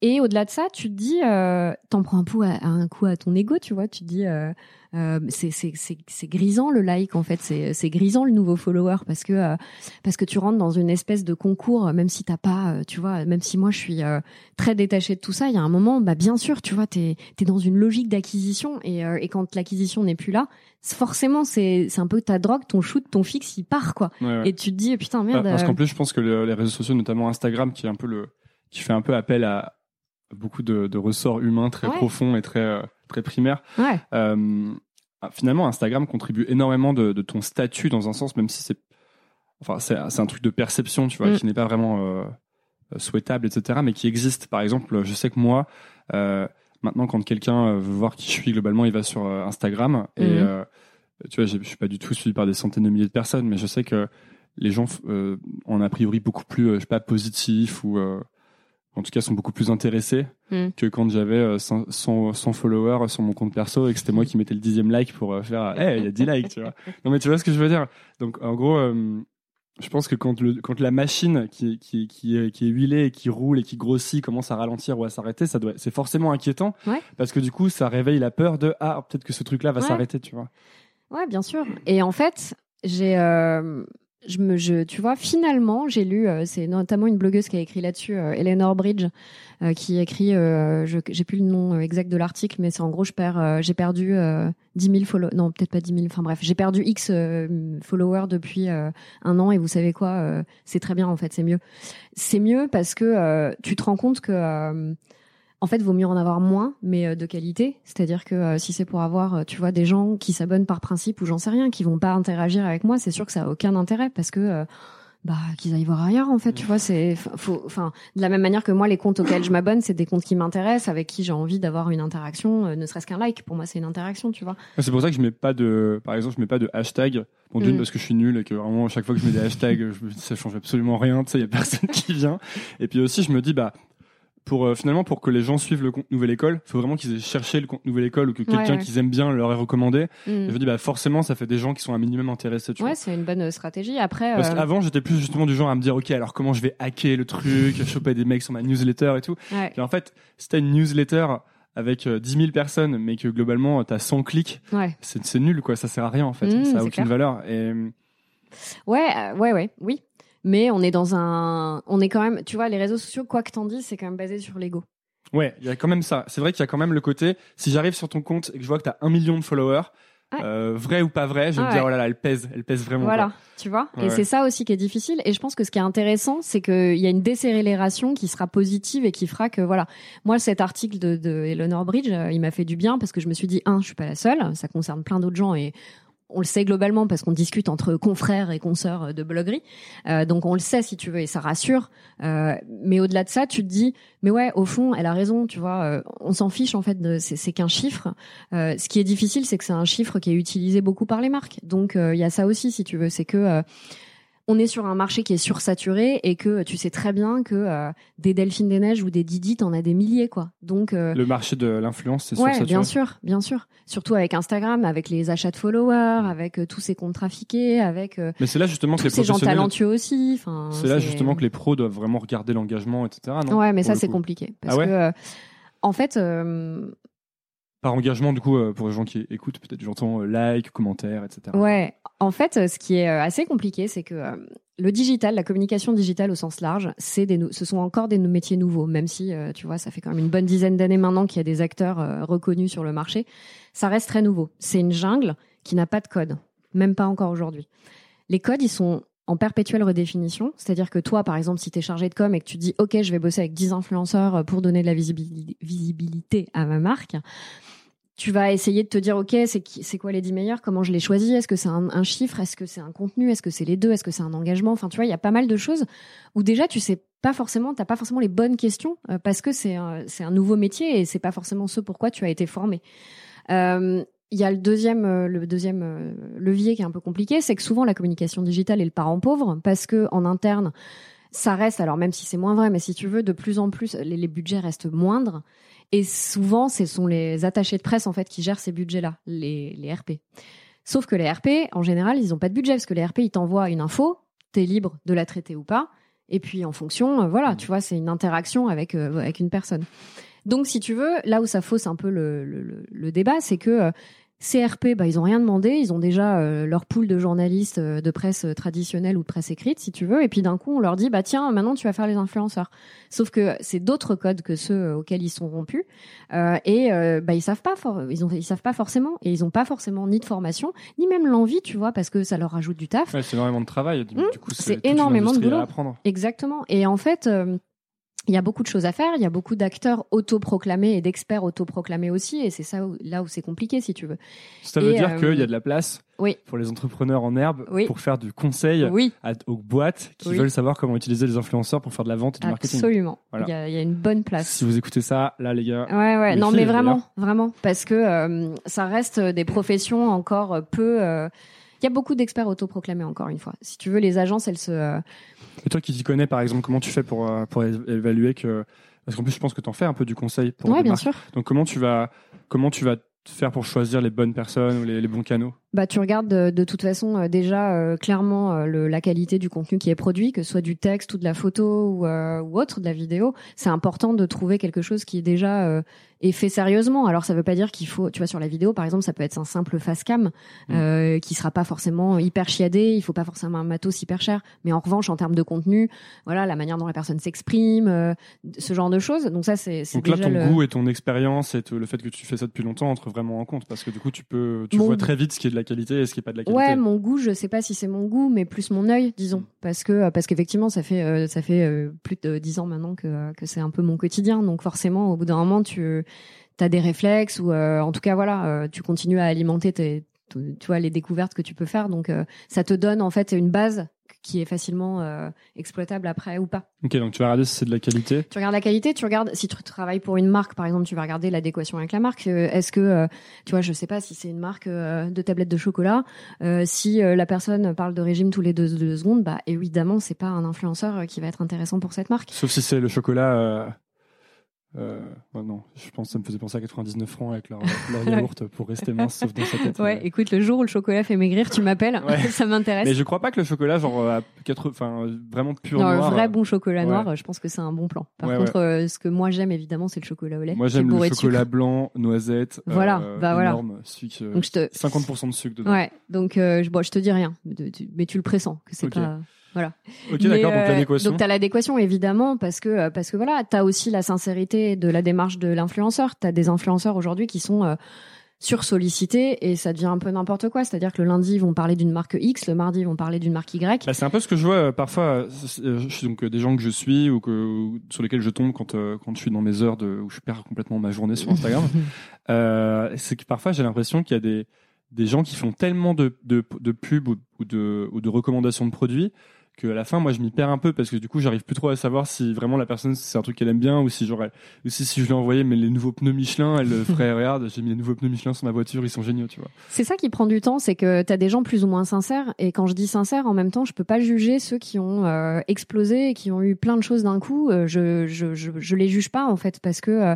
Et au-delà de ça, tu te dis, euh, t'en prends un, coup à, un coup à ton ego, tu vois. Tu te dis, euh, euh, c'est grisant le like en fait, c'est grisant le nouveau follower parce que euh, parce que tu rentres dans une espèce de concours, même si t'as pas, euh, tu vois, même si moi je suis euh, très détachée de tout ça, il y a un moment, bah bien sûr, tu vois, t'es es dans une logique d'acquisition et euh, et quand l'acquisition n'est plus là, forcément c'est un peu ta drogue, ton shoot, ton fixe, il part quoi. Ouais, ouais. Et tu te dis putain merde. Parce euh, qu'en plus, je pense que le- les réseaux sociaux, notamment Instagram, qui est un peu le, qui fait un peu appel à beaucoup de, de ressorts humains très Ouais. profonds et très euh, très primaires. ouais. Euh, ah, finalement, Instagram contribue énormément de, de ton statut dans un sens, même si c'est, enfin, c'est un truc de perception, tu vois, Mm. qui n'est pas vraiment euh, souhaitable, etc., mais qui existe. Par exemple, je sais que moi, euh, maintenant, quand quelqu'un veut voir qui je suis globalement, il va sur Instagram et euh, tu vois, je suis pas du tout suivi par des centaines de milliers de personnes, mais je sais que les gens euh, ont a priori beaucoup plus, euh, je sais pas, positifs ou euh, en tout cas sont beaucoup plus intéressés Mm. que quand j'avais euh, 100, 100 100 followers sur mon compte perso et que c'était moi qui mettais le dixième like pour euh, faire hey il y a 10 likes tu vois *laughs* non mais tu vois ce que je veux dire donc en gros euh, je pense que quand le quand la machine qui qui qui est, qui est huilée et qui roule et qui grossit commence à ralentir ou à s'arrêter ça doit c'est forcément inquiétant Ouais. parce que du coup ça réveille la peur de ah peut-être que ce truc là va Ouais. s'arrêter tu vois Ouais, bien sûr. Et en fait, j'ai, euh, je me, je, tu vois, finalement, j'ai lu, euh, c'est notamment une blogueuse qui a écrit là-dessus, euh, Eleanor Bridge, euh, qui écrit, euh, j'ai plus le nom euh, exact de l'article, mais c'est en gros, je perds, euh, j'ai perdu euh, 10 000 followers, non, peut-être pas 10 000, enfin bref, j'ai perdu X followers depuis un an, et vous savez quoi, c'est très bien en fait, c'est mieux. C'est mieux parce que tu te rends compte que en fait, vaut mieux en avoir moins, mais euh, de qualité. C'est-à-dire que euh, si c'est pour avoir, euh, tu vois, des gens qui s'abonnent par principe ou j'en sais rien, qui vont pas interagir avec moi, c'est sûr que ça a aucun intérêt parce que euh, bah qu'ils aillent voir ailleurs en fait tu vois c'est faut enfin de la même manière que moi les comptes auxquels je m'abonne c'est des comptes qui m'intéressent avec qui j'ai envie d'avoir une interaction euh, ne serait-ce qu'un like pour moi c'est une interaction tu vois C'est pour ça que je mets pas de, par exemple, je mets pas de hashtag. Bon, d'une Mm. parce que je suis nul et que vraiment à chaque fois que je mets des hashtags, *laughs* je ça change absolument rien. Tu sais, y a personne qui vient. Et puis aussi, je me dis bah pour euh, finalement pour que les gens suivent le compte Nouvelle École, faut vraiment qu'ils aient cherché le compte Nouvelle École ou que quelqu'un ouais. qu'ils aiment bien leur ait recommandé. Mm. Et je me dis bah forcément, ça fait des gens qui sont un minimum intéressés. Tu ouais c'est une bonne euh, stratégie après Parce euh, qu'avant, j'étais plus justement du genre à me dire, ok, alors comment je vais hacker le truc, *laughs* choper des mecs sur ma newsletter et tout. ouais, Et en fait, si t'as une newsletter avec euh, 10 000 personnes, mais que globalement t'as 100 clics, ouais c'est nul, quoi. Ça sert à rien, en fait. Mmh, ça a c'est aucune clair. valeur. Et Ouais, euh, ouais, ouais, oui. Mais on est dans un, on est quand même, tu vois, les réseaux sociaux, quoi que t'en dises, c'est quand même basé sur l'ego. ouais, il y a quand même ça. C'est vrai qu'il y a quand même le côté, si j'arrive sur ton compte et que je vois que t'as un million de followers, euh, vrai ou pas vrai, je vais Ah me dire, ouais. oh là là, elle pèse, elle pèse vraiment. Voilà, tu vois. Ouais, et c'est ça aussi qui est difficile. Et je pense que ce qui est intéressant, c'est qu'il y a une décélération qui sera positive et qui fera que, voilà. Moi, cet article de, de Eleanor Bridge, euh, il m'a fait du bien parce que je me suis dit, un, je suis pas la seule. Ça concerne plein d'autres gens et on le sait globalement parce qu'on discute entre confrères et consoeurs de bloguerie. Euh, donc on le sait si tu veux et ça rassure. Euh, mais au-delà de ça, tu te dis, mais ouais, au fond, elle a raison, tu vois. euh, on s'en fiche en fait. de C'est c'est qu'un chiffre. Euh, ce qui est difficile, c'est que c'est un chiffre qui est utilisé beaucoup par les marques. Donc euh, il y a ça aussi, si tu veux, c'est que euh, on est sur un marché qui est sursaturé et que tu sais très bien que euh, des Delphines des Neiges ou des Didi, t'en as des milliers, quoi. Donc euh, Le marché de l'influence, c'est Ouais, tu bien sûr, bien sûr. Surtout avec Instagram, avec les achats de followers, avec euh, tous ces comptes trafiqués, avec Mais c'est là justement que les ces gens talentueux aussi. C'est là justement que les pros doivent vraiment regarder l'engagement, etc. Non Ouais, mais Pour ça c'est compliqué parce Ah ouais que en fait, Par engagement, du coup, euh, pour les gens qui écoutent, peut-être j'entends euh, like, commentaire, etc. Ouais, en fait, euh, ce qui est assez compliqué, c'est que le digital, la communication digitale au sens large, c'est des, ce sont encore des métiers nouveaux, même si, tu vois, ça fait quand même une bonne dizaine d'années maintenant qu'il y a des acteurs reconnus sur le marché. Ça reste très nouveau. C'est une jungle qui n'a pas de code, même pas encore aujourd'hui. Les codes, ils sont en perpétuelle redéfinition, c'est-à-dire que toi, par exemple, si tu es chargé de com et que tu dis, OK, je vais bosser avec 10 influenceurs euh, pour donner de la visibili- visibilité à ma marque, tu vas essayer de te dire ok c'est quoi les 10 meilleurs? Comment je les choisis? Est-ce que c'est un, chiffre? Est-ce que c'est un contenu? Est-ce que c'est les deux? Est-ce que c'est un engagement? Enfin tu vois il y a pas mal de choses où déjà tu sais pas forcément t'as pas forcément les bonnes questions euh, parce que c'est un, c'est un nouveau métier et c'est pas forcément ce pourquoi tu as été formé. Euh, il y a le deuxième, euh, le deuxième euh, levier qui est un peu compliqué, c'est que souvent la communication digitale est le parent pauvre parce que en interne, ça reste, alors même si c'est moins vrai, mais si tu veux, de plus en plus, les, les budgets restent moindres. Et souvent, ce sont les attachés de presse en fait qui gèrent ces budgets-là, les, les RP. Sauf que les RP, en général, ils n'ont pas de budget parce que les RP, ils t'envoient une info, t'es libre de la traiter ou pas. Et puis en fonction, euh, voilà, tu vois, c'est une interaction avec euh, avec une personne. Donc, si tu veux, là où ça fausse un peu le, le, le- débat, c'est que euh, ces RP, bah, ils ont rien demandé, ils ont déjà euh, leur pool de journalistes euh, de presse euh, traditionnelle ou de presse écrite, si tu veux, et puis d'un coup, on leur dit, bah tiens, maintenant tu vas faire les influenceurs. Sauf que c'est d'autres codes que ceux euh, auxquels ils sont rompus, euh, et euh, bah ils savent pas, for- ils ont, ils savent pas forcément, et ils ont pas forcément ni de formation, ni même l'envie, tu vois, parce que ça leur rajoute du taf. Ouais, c'est énormément de travail. Du, Mmh, coup, c'est énormément de boulot. apprendre. Exactement. Et en fait, euh, il y a beaucoup de choses à faire. Il y a beaucoup d'acteurs autoproclamés et d'experts autoproclamés aussi. Et c'est ça où- là où c'est compliqué, si tu veux. Ça veut dire euh, qu'il y a de la place Oui. pour les entrepreneurs en herbe Oui. pour faire du conseil Oui, à- aux boîtes qui veulent savoir comment utiliser les influenceurs pour faire de la vente et du marketing. absolument. Voilà. Il y, a, il y a une bonne place. Si vous écoutez ça, là, les gars, Ouais, ouais. Non, filles, mais vraiment, vraiment, parce que euh, ça reste des professions encore peu. euh, Il y a beaucoup d'experts autoproclamés encore une fois. Si tu veux, les agences, elles se. euh, et toi qui t'y connais, par exemple, comment tu fais pour, euh, pour évaluer que. Parce qu'en plus, je pense que tu en fais un peu du conseil pour des bien marques. sûr. Donc, comment tu vas, comment tu vas faire pour choisir les bonnes personnes ou les, les bons canaux? Bah, tu regardes de, de toute façon euh, déjà euh, clairement euh, le- la qualité du contenu qui est produit, que ce soit du texte ou de la photo ou, euh, ou autre, de la vidéo. C'est important de trouver quelque chose qui est déjà est fait sérieusement. Alors ça veut pas dire qu'il faut, tu vois, sur la vidéo par exemple, ça peut être un simple face cam Mm. euh, qui sera pas forcément hyper chiadé. Il faut pas forcément un matos hyper cher, mais en revanche en termes de contenu, voilà la manière dont la personne s'exprime, euh, ce genre de choses. Donc ça c'est Donc là, ton le... goût et ton expérience et te- le fait que tu fais ça depuis longtemps entrent vraiment en compte parce que du coup, tu peux, tu Mon vois goût. très vite ce qui est de la qualité et ce qui est pas de la qualité. Ouais, mon goût, je sais pas si c'est mon goût, mais plus mon œil, disons, parce que parce qu'effectivement, ça fait euh, ça fait euh, plus de dix ans maintenant que que c'est un peu mon quotidien, donc forcément, au bout d'un moment, tu as des réflexes ou euh, en tout cas, voilà, euh, tu continues à alimenter tes tu vois les découvertes que tu peux faire, donc euh, ça te donne en fait une base qui est facilement euh, exploitable après ou pas. Ok, donc tu vas regarder si c'est de la qualité. Tu regardes la qualité, tu regardes si tu travailles pour une marque, par exemple, tu vas regarder l'adéquation avec la marque. Euh, Est-ce que, euh, tu vois, je sais pas si c'est une marque euh, de tablettes de chocolat, si la personne parle de régime tous les deux, deux secondes, bah évidemment, c'est pas un influenceur qui va être intéressant pour cette marque. Sauf si c'est le chocolat. Euh... Non, je pense que ça me faisait penser à 99 francs avec leur, *laughs* leur yaourt pour rester mince, sauf dans sa tête. Ouais, mais- écoute, le jour où le chocolat fait maigrir, tu m'appelles, *laughs* Ouais. ça m'intéresse. Mais je crois pas que le chocolat, genre, euh, à 80, enfin, vraiment pur Non, un noir. vrai euh, bon chocolat ouais. noir, je pense que c'est un bon plan. Par Ouais, contre, euh, ce que moi j'aime évidemment, c'est le chocolat au lait. Moi, j'aime le chocolat blanc, noisette. Voilà, bah voilà. énorme, sucre, Donc je te, 50% de sucre dedans. ouais, donc je, bon, je te dis rien, mais tu le pressens que c'est pas. Voilà. Ok, d'accord, donc euh, l'adéquation. Donc t'as l'adéquation évidemment parce que euh, parce que voilà, t'as aussi la sincérité de la démarche de l'influenceur. T'as des influenceurs aujourd'hui qui sont euh, sursollicités et ça devient un peu n'importe quoi. C'est-à-dire que le lundi ils vont parler d'une marque X, le mardi ils vont parler d'une marque Y. Bah, c'est un peu ce que je vois euh, parfois. euh, euh, donc euh, des gens que je suis ou que ou sur lesquels je tombe quand quand je suis dans mes heures de où je perds complètement ma journée sur Instagram. *laughs* c'est que parfois j'ai l'impression qu'il y a des des gens qui font tellement de de, de pubs ou, ou de ou de recommandations de produits que à la fin moi je m'y perds un peu parce que du coup j'arrive plus trop à savoir si vraiment la personne c'est un truc qu'elle aime bien ou si elle- ou si si je lui envoyais mais les nouveaux pneus Michelin elle le ferait *laughs* regarde j'ai mis les nouveaux pneus Michelin sur ma voiture ils sont géniaux tu vois C'est ça qui prend du temps, c'est que tu as des gens plus ou moins sincères. Et quand je dis sincères, en même temps, je peux pas juger ceux qui ont euh, explosé et qui ont eu plein de choses d'un coup. Euh, je, je, je, je les juge pas, en fait, parce que euh,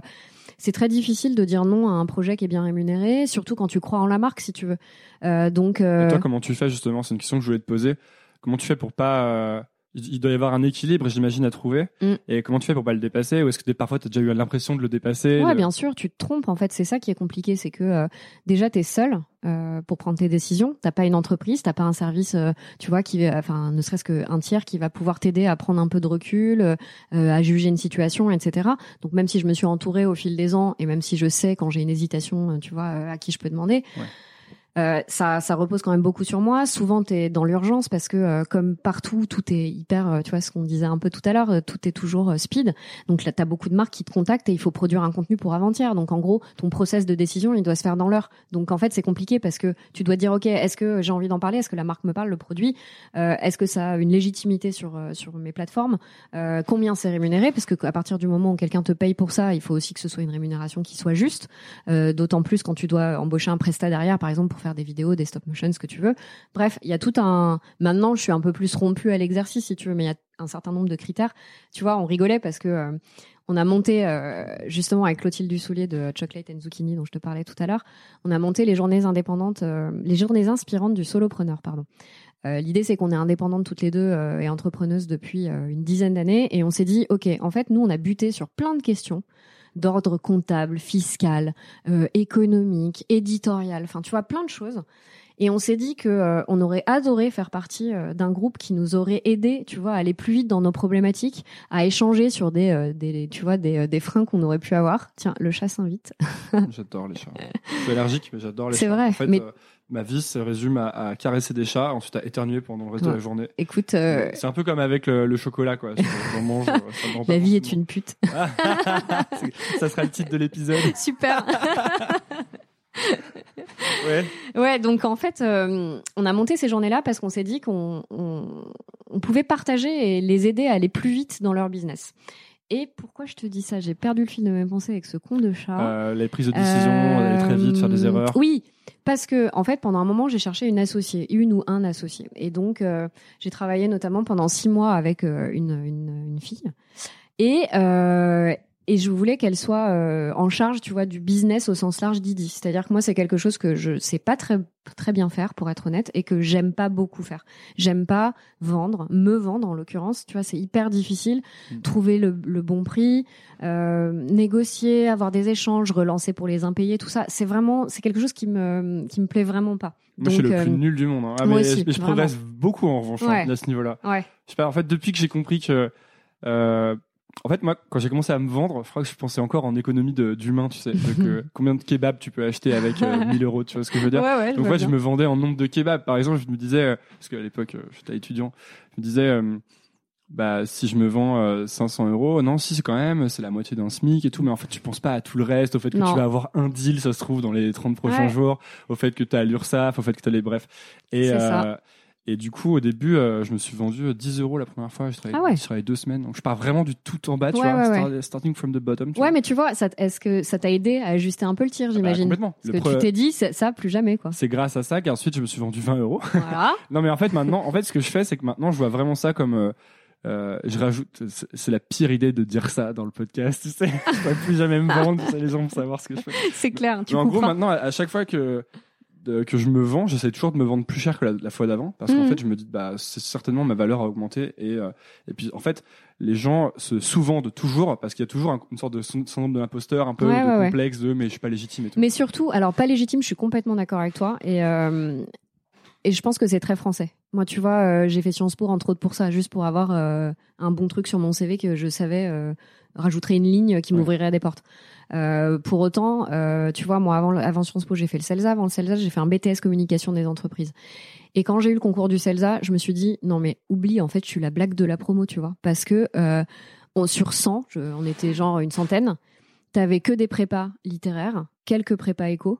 c'est très difficile de dire non à un projet qui est bien rémunéré, surtout quand tu crois en la marque, si tu veux. Euh, donc, Et euh, toi, comment tu fais justement? C'est une question que je voulais te poser. Comment tu fais pour pas euh, il doit y avoir un équilibre, j'imagine, à trouver. Mm. Et comment tu fais pour pas le dépasser? Ou est-ce que parfois tu as déjà eu l'impression de le dépasser Ouais, de- bien sûr, tu te trompes. En fait, c'est ça qui est compliqué, c'est que euh, déjà t'es seul euh, pour prendre tes décisions. T'as pas une entreprise, t'as pas un service, euh, tu vois, qui, enfin, ne serait-ce qu'un tiers qui va pouvoir t'aider à prendre un peu de recul, à juger une situation, etc. Donc même si je me suis entourée au fil des ans et même si je sais quand j'ai une hésitation, tu vois, à qui je peux demander. Ouais. Euh, ça, ça repose quand même beaucoup sur moi. Souvent, t'es dans l'urgence parce que, euh, comme partout, tout est hyper, euh, tu vois, ce qu'on disait un peu tout à l'heure, euh, tout est toujours speed. Donc là, t'as beaucoup de marques qui te contactent et il faut produire un contenu pour avant-hier. Donc en gros, ton process de décision, il doit se faire dans l'heure. Donc en fait, c'est compliqué parce que tu dois dire, ok, est-ce que j'ai envie d'en parler? Est-ce que la marque me parle, le produit? Euh, Est-ce que ça a une légitimité sur sur mes plateformes? Combien c'est rémunéré? Parce que à partir du moment où quelqu'un te paye pour ça, il faut aussi que ce soit une rémunération qui soit juste. D'autant plus quand tu dois embaucher un prestat derrière, par exemple, pour faire des vidéos, des stop motion, ce que tu veux. Bref, il y a tout un. Maintenant, je suis un peu plus rompue à l'exercice, si tu veux, mais il y a un certain nombre de critères. Tu vois, on rigolait parce que euh, on a monté euh, justement avec Clotilde Dussoulier de Chocolate and Zucchini, dont je te parlais tout à l'heure. On a monté les journées indépendantes, euh, les journées inspirantes du solopreneur, pardon. L'idée, c'est qu'on est indépendantes toutes les deux et entrepreneuses depuis une dizaine d'années, et on s'est dit, ok, en fait, nous, on a buté sur plein de questions d'ordre comptable, fiscal, euh, économique, éditorial, enfin tu vois plein de choses. Et on s'est dit que euh, on aurait adoré faire partie euh, d'un groupe qui nous aurait aidé, tu vois, à aller plus vite dans nos problématiques, à échanger sur des, euh, des tu vois, des, des freins qu'on aurait pu avoir. Tiens, le chat s'invite. *laughs* J'adore les chats. Je suis allergique, mais j'adore les C'est chats. vrai, En fait, mais- ma vie se résume à, à caresser des chats, ensuite à éternuer pendant le reste de la journée. Écoute, C'est un peu comme avec le, le chocolat, quoi. J'en *laughs* mange, ça me la vie est une pute. C'est- *laughs* ça sera le titre de l'épisode. Super. *laughs* Ouais. Ouais, donc en fait, euh, on a monté ces journées-là parce qu'on s'est dit qu'on on, on pouvait partager et les aider à aller plus vite dans leur business. Et pourquoi je te dis ça? J'ai perdu le fil de mes pensées avec ce con de chat. Euh, les prises de décision, aller très vite, faire des Euh, erreurs. Oui, parce que en fait, pendant un moment, j'ai cherché une associée, une ou un associé, et donc euh, j'ai travaillé notamment pendant six mois avec euh, une, une, une fille, et euh, et je voulais qu'elle soit euh, en charge, tu vois, du business au sens large d'Idi. C'est-à-dire que moi, c'est quelque chose que je sais pas très très bien faire, pour être honnête, et que j'aime pas beaucoup faire. J'aime pas vendre, me vendre en l'occurrence. Tu vois, c'est hyper difficile. Mm. Trouver le, le bon prix, euh, négocier, avoir des échanges, relancer pour les impayés, tout ça, c'est vraiment, c'est quelque chose qui me qui me plaît vraiment pas. Moi, je suis le euh, plus nul du monde. hein. Ah, moi mais, aussi, je vraiment. progresse beaucoup en revanche hein, à ce niveau-là. ouais. Je sais pas, en fait, depuis que j'ai compris que. Euh, en fait, moi, quand j'ai commencé à me vendre, je crois que je pensais encore en économie d'humain, tu sais. de *laughs* que combien de kebabs tu peux acheter avec euh, 1000 euros, tu vois ce que je veux dire Ouais, ouais, Donc, moi, je me vendais en nombre de kebabs. Par exemple, je me disais, euh, parce qu'à l'époque, euh, j'étais étudiant, je me disais, euh, bah, si je me vends euh, 500 euros, non, si, c'est quand même, c'est la moitié d'un SMIC et tout, mais en fait, tu penses pas à tout le reste, au fait que Non. tu vas avoir un deal, ça se trouve, dans les 30 prochains Ouais. jours, au fait que tu as l'URSSAF, au fait que tu as les brefs. Et, euh, ça. Et du coup, au début, euh, je me suis vendu euh, 10 euros la première fois. Je travaillais, Ah ouais. je travaillais deux semaines. Donc, je pars vraiment du tout en bas, tu vois. ouais, start- Starting from the bottom. Tu Ouais, vois. mais tu vois, est-ce que ça t'a aidé à ajuster un peu le tir, Bah, j'imagine complètement. Parce Le que pre- tu t'es dit, ça, ça, plus jamais, quoi. C'est grâce à ça qu'ensuite, je me suis vendu 20 euros. *laughs* Voilà. Non, mais en fait, maintenant, en fait, ce que je fais, c'est que maintenant, je vois vraiment ça comme. euh, euh, je rajoute, c'est- la pire idée de dire ça dans le podcast, tu sais. *laughs* je ne plus jamais me vendre, tu sais, les gens vont savoir ce que je fais. *laughs* C'est clair, tu Mais en gros, maintenant, à chaque fois que de- que je me vends, j'essaie toujours de me vendre plus cher que la, la fois d'avant, parce qu'en Mhm. fait, je me dis, bah, c'est certainement ma valeur a augmenté, et euh, et puis en fait, les gens se sous-vendent toujours, parce qu'il y a toujours un- une sorte de syn- syndrome de l'imposteur, un peu de ouais. complexe de, mais je suis pas légitime et tout. Mais surtout, alors pas légitime, je suis complètement d'accord avec toi. Et, euh, et je pense que c'est très français. Moi, tu vois, euh, j'ai fait Sciences Po entre autres pour ça, juste pour avoir euh, un bon truc sur mon CV que je savais euh, rajouterait une ligne qui Ouais. m'ouvrirait des portes. Euh, pour autant, tu vois, moi, avant, avant Sciences Po, j'ai fait le CELSA. Avant le CELSA, j'ai fait un BTS communication des entreprises. Et quand j'ai eu le concours du CELSA, je me suis dit, non mais oublie, en fait, je suis la blague de la promo, tu vois. Parce que on, sur 100, je- on était genre une centaine, t'avais que des prépas littéraires, quelques prépas éco,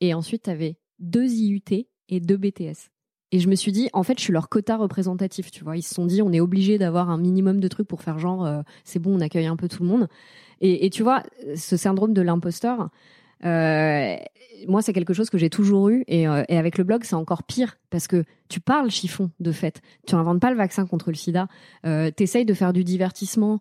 et ensuite t'avais deux IUT et deux BTS. Et je me suis dit, en fait, je suis leur quota représentatif, tu vois. Ils se sont dit, on est obligé d'avoir un minimum de trucs pour faire genre, euh, c'est bon, on accueille un peu tout le monde. Et, tu vois, ce syndrome de l'imposteur, euh, moi, c'est quelque chose que j'ai toujours eu. Et, euh, et avec le blog, c'est encore pire parce que tu parles chiffon, de fait. Tu inventes pas le vaccin contre le sida. Euh, T'essayes de faire du divertissement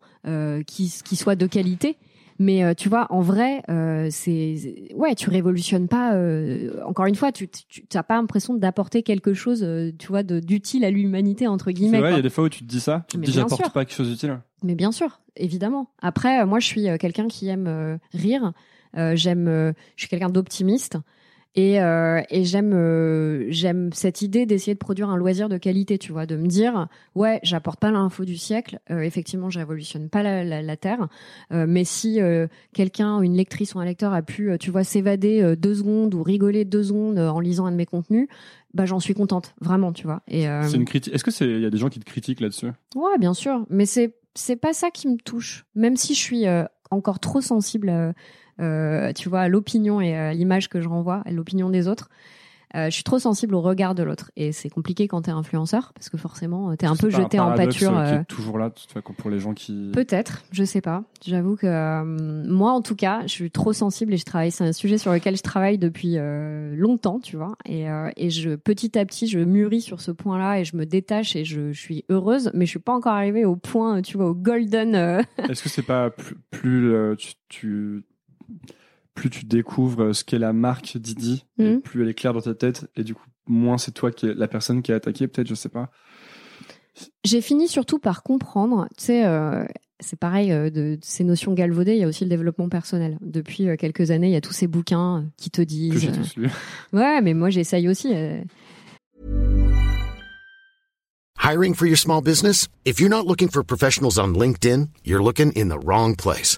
qui soit de qualité. Mais euh, tu vois, en vrai, euh, c'est ouais, tu révolutionnes pas. euh, encore une fois, tu t'as pas l'impression d'apporter quelque chose, tu vois, d'utile à l'humanité entre guillemets. il y a des fois où tu te dis ça, tu te dis j'apporte pas quelque chose d'utile. Mais bien sûr, évidemment. Après, moi, je suis quelqu'un qui aime rire. Euh, j'aime, euh, je suis quelqu'un d'optimiste. Et, euh, et j'aime, euh, j'aime cette idée d'essayer de produire un loisir de qualité, tu vois, de me dire, ouais, j'apporte pas l'info du siècle, euh, effectivement, je révolutionne pas la, la, la terre, mais si quelqu'un, une lectrice ou un lecteur a pu, tu vois, s'évader deux secondes ou rigoler deux secondes en lisant un de mes contenus, bah j'en suis contente, vraiment, tu vois. Et C'est une critique. Est-ce que c'est, il y a des gens qui te critiquent là-dessus? Ouais, bien sûr, mais c'est c'est pas ça qui me touche. Même si je suis encore trop sensible, euh, euh, tu vois, à l'opinion et à l'image que je renvoie, à l'opinion des autres. euh, je suis trop sensible au regard de l'autre et c'est compliqué quand t'es influenceur parce que forcément euh, t'es un peu jeté en pâture. euh, qui euh, est toujours là, tu vois, comme pour les gens qui. Peut-être, je sais pas. J'avoue que euh, moi, en tout cas, je suis trop sensible et je travaille. C'est un sujet sur lequel je travaille depuis euh, longtemps, tu vois. Et, euh, et je petit à petit, je mûris sur ce point-là et je me détache et je, je suis heureuse, mais je suis pas encore arrivée au point, tu vois, au golden. euh, Est-ce que c'est pas plus, plus euh, tu, tu- plus tu découvres ce qu'est la marque Didi, et Mhm. plus elle est claire dans ta tête, et du coup moins c'est toi qui est la personne qui est attaquée, peut-être, je sais pas. J'ai fini surtout par comprendre, tu sais, euh, c'est pareil, euh, de, de ces notions galvaudées, il y a aussi le développement personnel. Depuis euh, quelques années, il y a tous ces bouquins qui te Que disent. j'ai euh, tous lu. *laughs* ouais, mais moi j'essaye aussi. euh, Hiring for your small business? If you're not looking for professionals on LinkedIn, you're looking in the wrong place.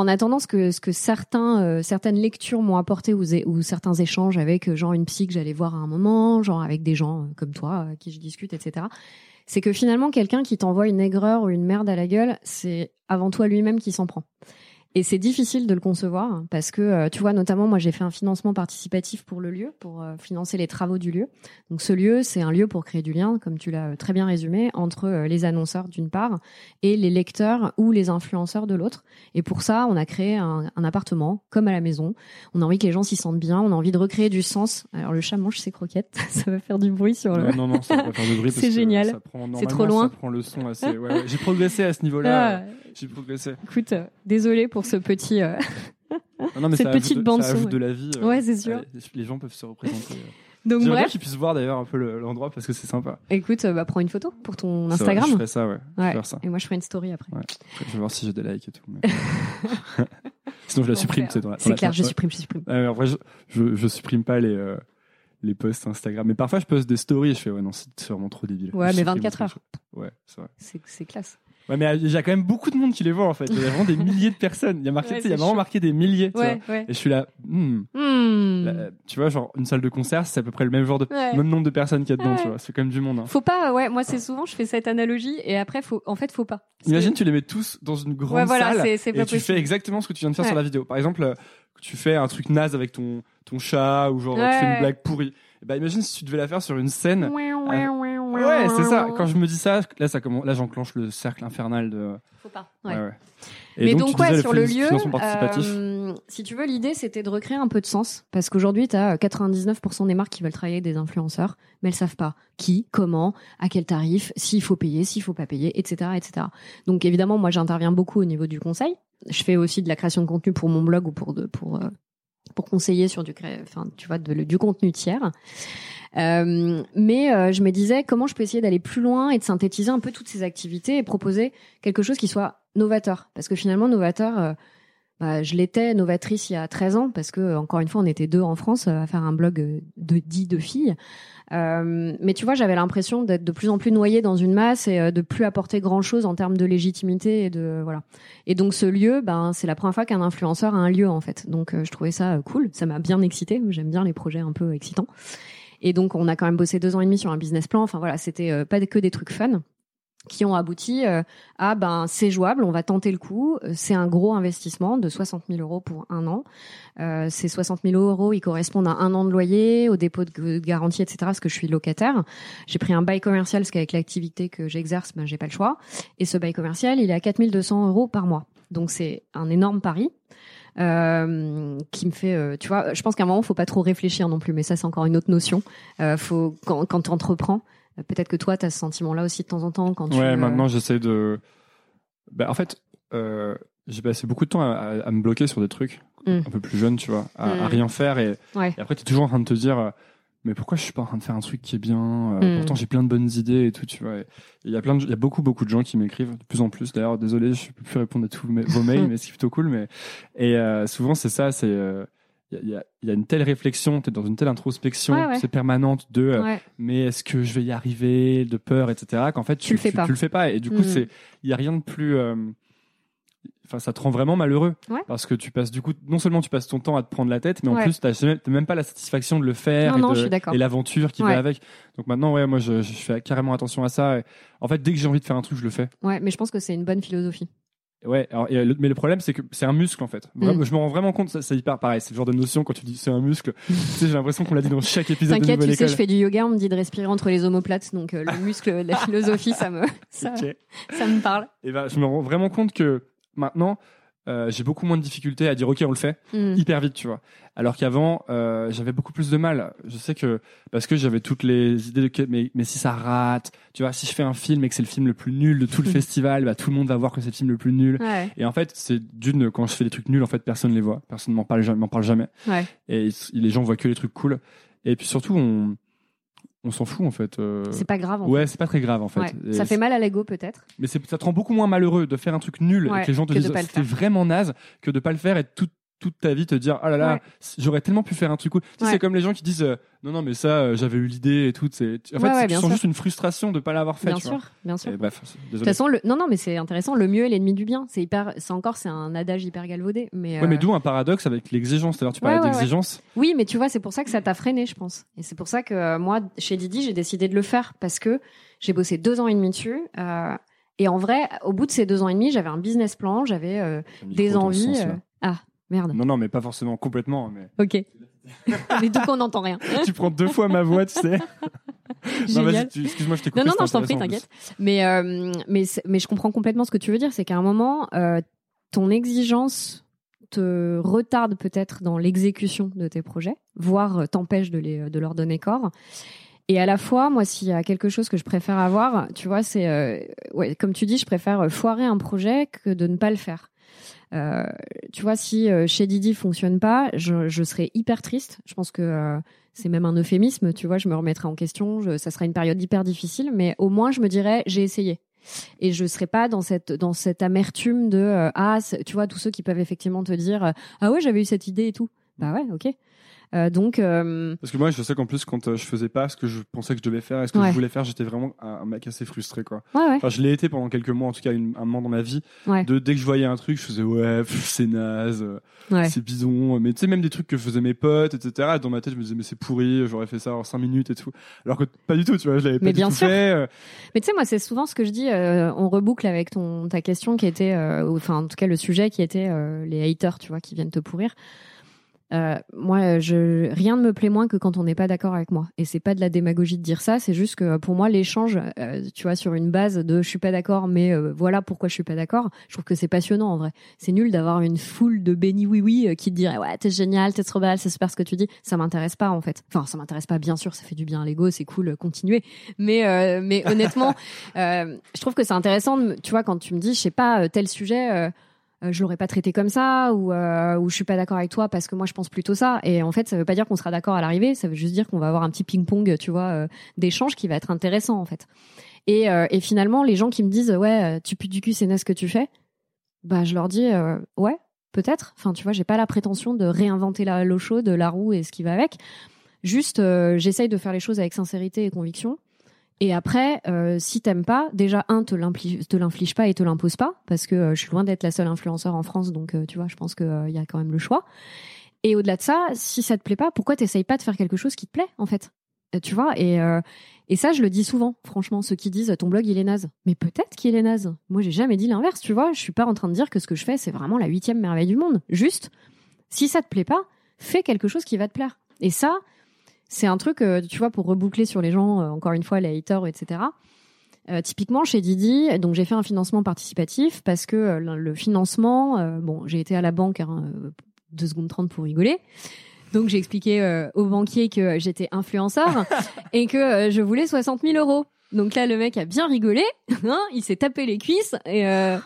En attendant ce que ce que certains euh, certaines lectures m'ont apporté ou, certains échanges avec euh, genre une psy que j'allais voir à un moment, genre avec des gens euh, comme toi à qui je discute, etc. C'est que finalement quelqu'un qui t'envoie une aigreur ou une merde à la gueule, c'est avant à lui-même qui s'en prend. Et c'est difficile de le concevoir parce que, euh, tu vois, notamment, moi, j'ai fait un financement participatif pour le lieu, pour euh, financer les travaux du lieu. Donc, ce lieu, c'est un lieu pour créer du lien, comme tu l'as euh, très bien résumé, entre les annonceurs d'une part et les lecteurs ou les influenceurs de l'autre. Et pour ça, on a créé un, un appartement, comme à la maison. On a envie que les gens s'y sentent bien. On a envie de recréer du sens. Alors, le chat mange ses croquettes. *laughs* ça va faire du bruit sur le. Non, non, ça va faire de bruit. *laughs* C'est génial. C'est trop loin. Ça prend le son assez. ouais, ouais. J'ai progressé à ce niveau-là. Ah, J'ai progressé. écoute, désolé pour ce petit. euh, Non, non, mais Cette petite de- bande ça son, ajoute ouais. de la vie. euh, Ouais, c'est sûr. allez, les gens peuvent se représenter. euh. Donc bref, qu'ils puissent voir d'ailleurs un peu le- l'endroit parce que c'est sympa. écoute, bah, prends une photo pour ton vrai, Instagram. je ferai ça, ouais. Je vais Ouais. faire ça. Et moi, je ferai une story après. Ouais. Je vais voir si j'ai des likes et tout. mais- *laughs* Sinon, je la supprime, la. C'est la- clair, je supprime, je supprime. En vrai, je, je, je supprime pas les, euh, les posts Instagram. Mais parfois, je poste des stories et je fais, ouais, non, c'est vraiment trop débile. Ouais, Je mais supprime 24 tout, heures. Ouais, c'est vrai. C'est classe. Ouais, mais il y a quand même beaucoup de monde qui les voit, en fait. Il y a vraiment des milliers de personnes. Il y a marqué, Ouais, il y a vraiment chaud. marqué des milliers, tu. Ouais. Et je suis là, hmm. Hmm. Là, tu vois, genre, une salle de concert, c'est à peu près le même genre de, même nombre de personnes qu'il y a dedans, tu vois. C'est quand même du monde, hein. Faut pas, ouais, moi c'est souvent, je fais cette analogie et après, faut, en fait, faut pas. Imagine, que- tu les mets tous dans une grande Ouais, voilà, salle c'est- c'est et pas tu fais exactement ce que tu viens de faire sur la vidéo. Par exemple, euh, tu fais un truc naze avec ton, ton chat ou genre tu fais une blague pourrie. Et bah, imagine si tu devais la faire sur une scène. Ouais, ouais, Ouais, c'est ça. Quand je me dis ça, là, ça commence, là, j'enclenche le cercle infernal de. Faut pas. Ouais, Ouais. ouais. Et Mais donc, donc, tu disais ouais, sur le lieu, euh, si tu veux, l'idée c'était de recréer un peu de sens, parce qu'aujourd'hui, tu as 99% des marques qui veulent travailler avec des influenceurs, mais elles savent pas qui, comment, à quel tarif, s'il faut payer, s'il faut pas payer, etc., etc. Donc évidemment, moi, j'interviens beaucoup au niveau du conseil. Je fais aussi de la création de contenu pour mon blog ou pour de, pour euh, pour conseiller sur du enfin tu vois du contenu tiers. Euh, mais euh, je me disais comment je peux essayer d'aller plus loin et de synthétiser un peu toutes ces activités et proposer quelque chose qui soit novateur? Parce que finalement, novateur, euh, bah, je l'étais novatrice il y a 13 ans parce que, encore une fois, on était deux en France euh, à faire un blog euh, de 10 de filles. Euh, mais tu vois, j'avais l'impression d'être de plus en plus noyée dans une masse et euh, de plus apporter grand chose en termes de légitimité et de voilà. Et donc ce lieu, ben c'est la première fois qu'un influenceur a un lieu en fait. Donc euh, je trouvais ça euh, cool, ça m'a bien excité. J'aime bien les projets un peu excitants. Et donc on a quand même bossé deux ans et demi sur un business plan. Enfin voilà, c'était euh, pas que des trucs fun qui ont abouti euh, à ben c'est jouable, on va tenter le coup. C'est un gros investissement de 60 000 euros pour un an. Euh, ces 60 000 euros, ils correspondent à un an de loyer, au dépôt de garantie, etc. Parce que je suis locataire. J'ai pris un bail commercial parce qu'avec l'activité que j'exerce, ben j'ai pas le choix. Et ce bail commercial, il est à 4 200 euros par mois. Donc c'est un énorme pari. Euh, qui me fait, euh, tu vois, je pense qu'à un moment, faut pas trop réfléchir non plus, mais ça, c'est encore une autre notion. Faut quand, quand tu entreprends, peut-être que toi, tu as ce sentiment-là aussi de temps en temps quand tu. Ouais, euh, maintenant j'essaie de. Bah, en fait, euh, j'ai passé beaucoup de temps à, à- à me bloquer sur des trucs Mm. un peu plus jeune, tu vois, à, à Mm. rien faire et, Ouais. et après t'es toujours en train de te dire, euh, mais pourquoi je suis pas en train de faire un truc qui est bien euh, Mm. Pourtant j'ai plein de bonnes idées et tout, tu vois. Il y a plein, de- il y a beaucoup beaucoup de gens qui m'écrivent de plus en plus. D'ailleurs, désolé, je peux plus répondre à tous mes- vos *laughs* mails, mais c'est plutôt cool. Mais et euh, souvent c'est ça, c'est euh, il y, a- y y une telle réflexion, t'es dans une telle introspection, Ouais, ouais. c'est permanente de euh, Ouais. mais est-ce que je vais y arriver de peur etc qu'en fait tu, Tu le fais pas. tu le fais pas et du coup Mhm. c'est il y a rien de plus euh, enfin ça te rend vraiment malheureux parce que tu passes du coup non seulement tu passes ton temps à te prendre la tête mais en plus t'as même pas la satisfaction de le faire Non, et, de- et l'aventure qui va avec donc maintenant ouais moi je, je fais carrément attention à ça en fait dès que j'ai envie de faire un truc je le fais Ouais, mais je pense que c'est une bonne philosophie. Ouais, alors, le- mais le problème, c'est que c'est un muscle en fait. Mm. Je me rends vraiment compte, c'est hyper pareil. C'est le genre de notion quand tu dis c'est un muscle. *laughs* tu sais, j'ai l'impression qu'on l'a dit dans chaque épisode de T'inquiète, tu sais, École. je fais du yoga, on me dit de respirer entre les omoplates, donc euh, le *laughs* muscle, la philosophie, ça me, ça, me parle. Et ben, je me rends vraiment compte que maintenant, euh, j'ai beaucoup moins de difficultés à dire ok, on le fait Mm. hyper vite, tu vois. Alors qu'avant, euh, j'avais beaucoup plus de mal. Je sais que parce que j'avais toutes les idées de que- mais, mais si ça rate, tu vois, si je fais un film et que c'est le film le plus nul de tout le *laughs* festival, bah, tout le monde va voir que c'est le film le plus nul. Ouais, Et en fait, c'est d'une quand je fais des trucs nuls, en fait, personne les voit, personne m'en parle, jamais- m'en parle jamais. ouais. Et les gens voient que les trucs cool. Et puis surtout, on on s'en fout en fait. euh, C'est pas grave. En Ouais, c'est pas très grave en fait. Ouais. Ça fait mal à l'ego peut-être. Mais ça te rend beaucoup moins malheureux de faire un truc nul Ouais, et que les gens te que de disent c'était vraiment naze que de pas le faire et toute toute ta vie te dire ah là là Ouais. j'aurais tellement pu faire un truc cool. Tu sais, Ouais. c'est comme les gens qui disent euh, non non mais ça euh, j'avais eu l'idée et tout. C'est en fait Ouais, tu sens sûr. juste une frustration de pas l'avoir fait. Bien tu vois. sûr, bien sûr. Bref, De toute façon, le... non, non, mais c'est intéressant. Le mieux est l'ennemi du bien. C'est hyper, c'est encore, c'est un adage hyper galvaudé. Mais, Ouais, mais euh, d'où un paradoxe avec l'exigence. C'est-à-dire, tu parlais d'exigence. oui, mais tu vois, c'est pour ça que ça t'a freiné, je pense. Et c'est pour ça que euh, moi, chez Didi, j'ai décidé de le faire parce que j'ai bossé deux ans et demi dessus. euh, Et en vrai, au bout de ces deux ans et demi, j'avais un business plan, j'avais euh, des envies. sens, euh, merde. Non, non, mais pas forcément complètement. Mais Ok. mais du coup, on n'entend rien. *laughs* tu prends deux fois ma voix, tu sais. *laughs* non, vas-y, excuse-moi, je t'ai coupé. Non, non, non, je t'en prie, t'inquiète. Mais, euh, mais, mais je comprends complètement ce que tu veux dire. C'est qu'à un moment, euh, ton exigence te retarde peut-être dans l'exécution de tes projets, voire euh, t'empêche de, les, de leur donner corps. Et à la fois, moi, s'il y a quelque chose que je préfère avoir, tu vois, c'est, euh, ouais, comme tu dis, je préfère foirer un projet que de ne pas le faire. Euh, tu vois, si euh, chez Didi fonctionne pas, je, je serais hyper triste. Je pense que euh, c'est même un euphémisme, tu vois, je me remettrai en question, ça sera une période hyper difficile, mais au moins je me dirais j'ai essayé. Et je serais pas dans cette dans cette amertume de ah tu vois tous ceux qui peuvent effectivement te dire ah ouais j'avais eu cette idée et tout bah ouais ok donc euh, Parce que moi, je sais qu'en plus, quand euh, je faisais pas ce que je pensais que je devais faire et ce que Ouais. je voulais faire, j'étais vraiment un mec assez frustré, quoi. ouais ouais Enfin, je l'ai été pendant quelques mois, en tout cas, une- un moment dans ma vie. Ouais. De, dès que je voyais un truc, je faisais ouais, c'est naze, euh, ouais c'est bidon. Mais tu sais, même des trucs que faisaient mes potes, etc. Dans ma tête, je me disais mais c'est pourri, j'aurais fait ça en 5 minutes et tout. Alors que pas du tout, tu vois, je l'avais pas Mais du bien tout sûr. fait. euh, Mais tu sais, moi, c'est souvent ce que je dis. euh, on reboucle avec ton ta question qui était, euh, enfin, en tout cas, le sujet qui était euh, les haters, tu vois, qui viennent te pourrir. Euh, moi, je rien ne me plaît moins que quand on n'est pas d'accord avec moi. Et c'est pas de la démagogie de dire ça. C'est juste que pour moi, l'échange, euh, tu vois, sur une base de je suis pas d'accord, mais euh, voilà pourquoi je suis pas d'accord. Je trouve que c'est passionnant en vrai. C'est nul d'avoir une foule de béni oui oui euh, qui te dirait ouais t'es génial, t'es trop belle, c'est super ce que tu dis. Ça m'intéresse pas en fait. Enfin, ça m'intéresse pas. Bien sûr, ça fait du bien à l'ego, c'est cool, continuez. Mais euh, mais honnêtement, *laughs* euh, je trouve que c'est intéressant. tu vois, quand tu me dis, je sais pas, euh, tel sujet, euh, je l'aurais pas traité comme ça, ou euh, je suis pas d'accord avec toi parce que moi je pense plutôt ça. Et en fait, ça veut pas dire qu'on sera d'accord à l'arrivée. Ça veut juste dire qu'on va avoir un petit ping-pong, tu vois, euh, d'échange qui va être intéressant en fait. Et euh, finalement, les gens qui me disent, ouais, euh, tu pues du cul, c'est naze ce que tu fais. Bah, je leur dis, ouais, peut-être. Enfin, tu vois, j'ai pas la prétention de réinventer la l'eau chaude, la roue et ce qui va avec. Juste, j'essaye de faire les choses avec sincérité et conviction. Et après, euh, si t'aimes pas, déjà un te l'inflige pas et te l'impose pas, parce que euh, je suis loin d'être la seule influenceur en France, donc euh, tu vois, je pense qu'il y a quand même le choix. Et au-delà de ça, si ça te plaît pas, pourquoi t'essayes pas de faire quelque chose qui te plaît en fait? Tu vois Et et ça, je le dis souvent, franchement, ceux qui disent ton blog il est naze. Mais peut-être qu'il est naze. Moi, j'ai jamais dit l'inverse, tu vois. Je suis pas en train de dire que ce que je fais c'est vraiment la huitième merveille du monde. Juste, si ça te plaît pas, fais quelque chose qui va te plaire. Et ça, c'est un truc, euh, tu vois, pour reboucler sur les gens, euh, encore une fois, les haters, etc. Euh, typiquement chez Didi, donc j'ai fait un financement participatif parce que euh, le financement, euh, bon, j'ai été à la banque hein, euh, deux secondes 30 pour rigoler. Donc j'ai expliqué euh, au banquier que j'étais influenceur *laughs* et que je voulais 60 000 euros. Donc là, le mec a bien rigolé, *laughs* hein, il s'est tapé les cuisses et euh,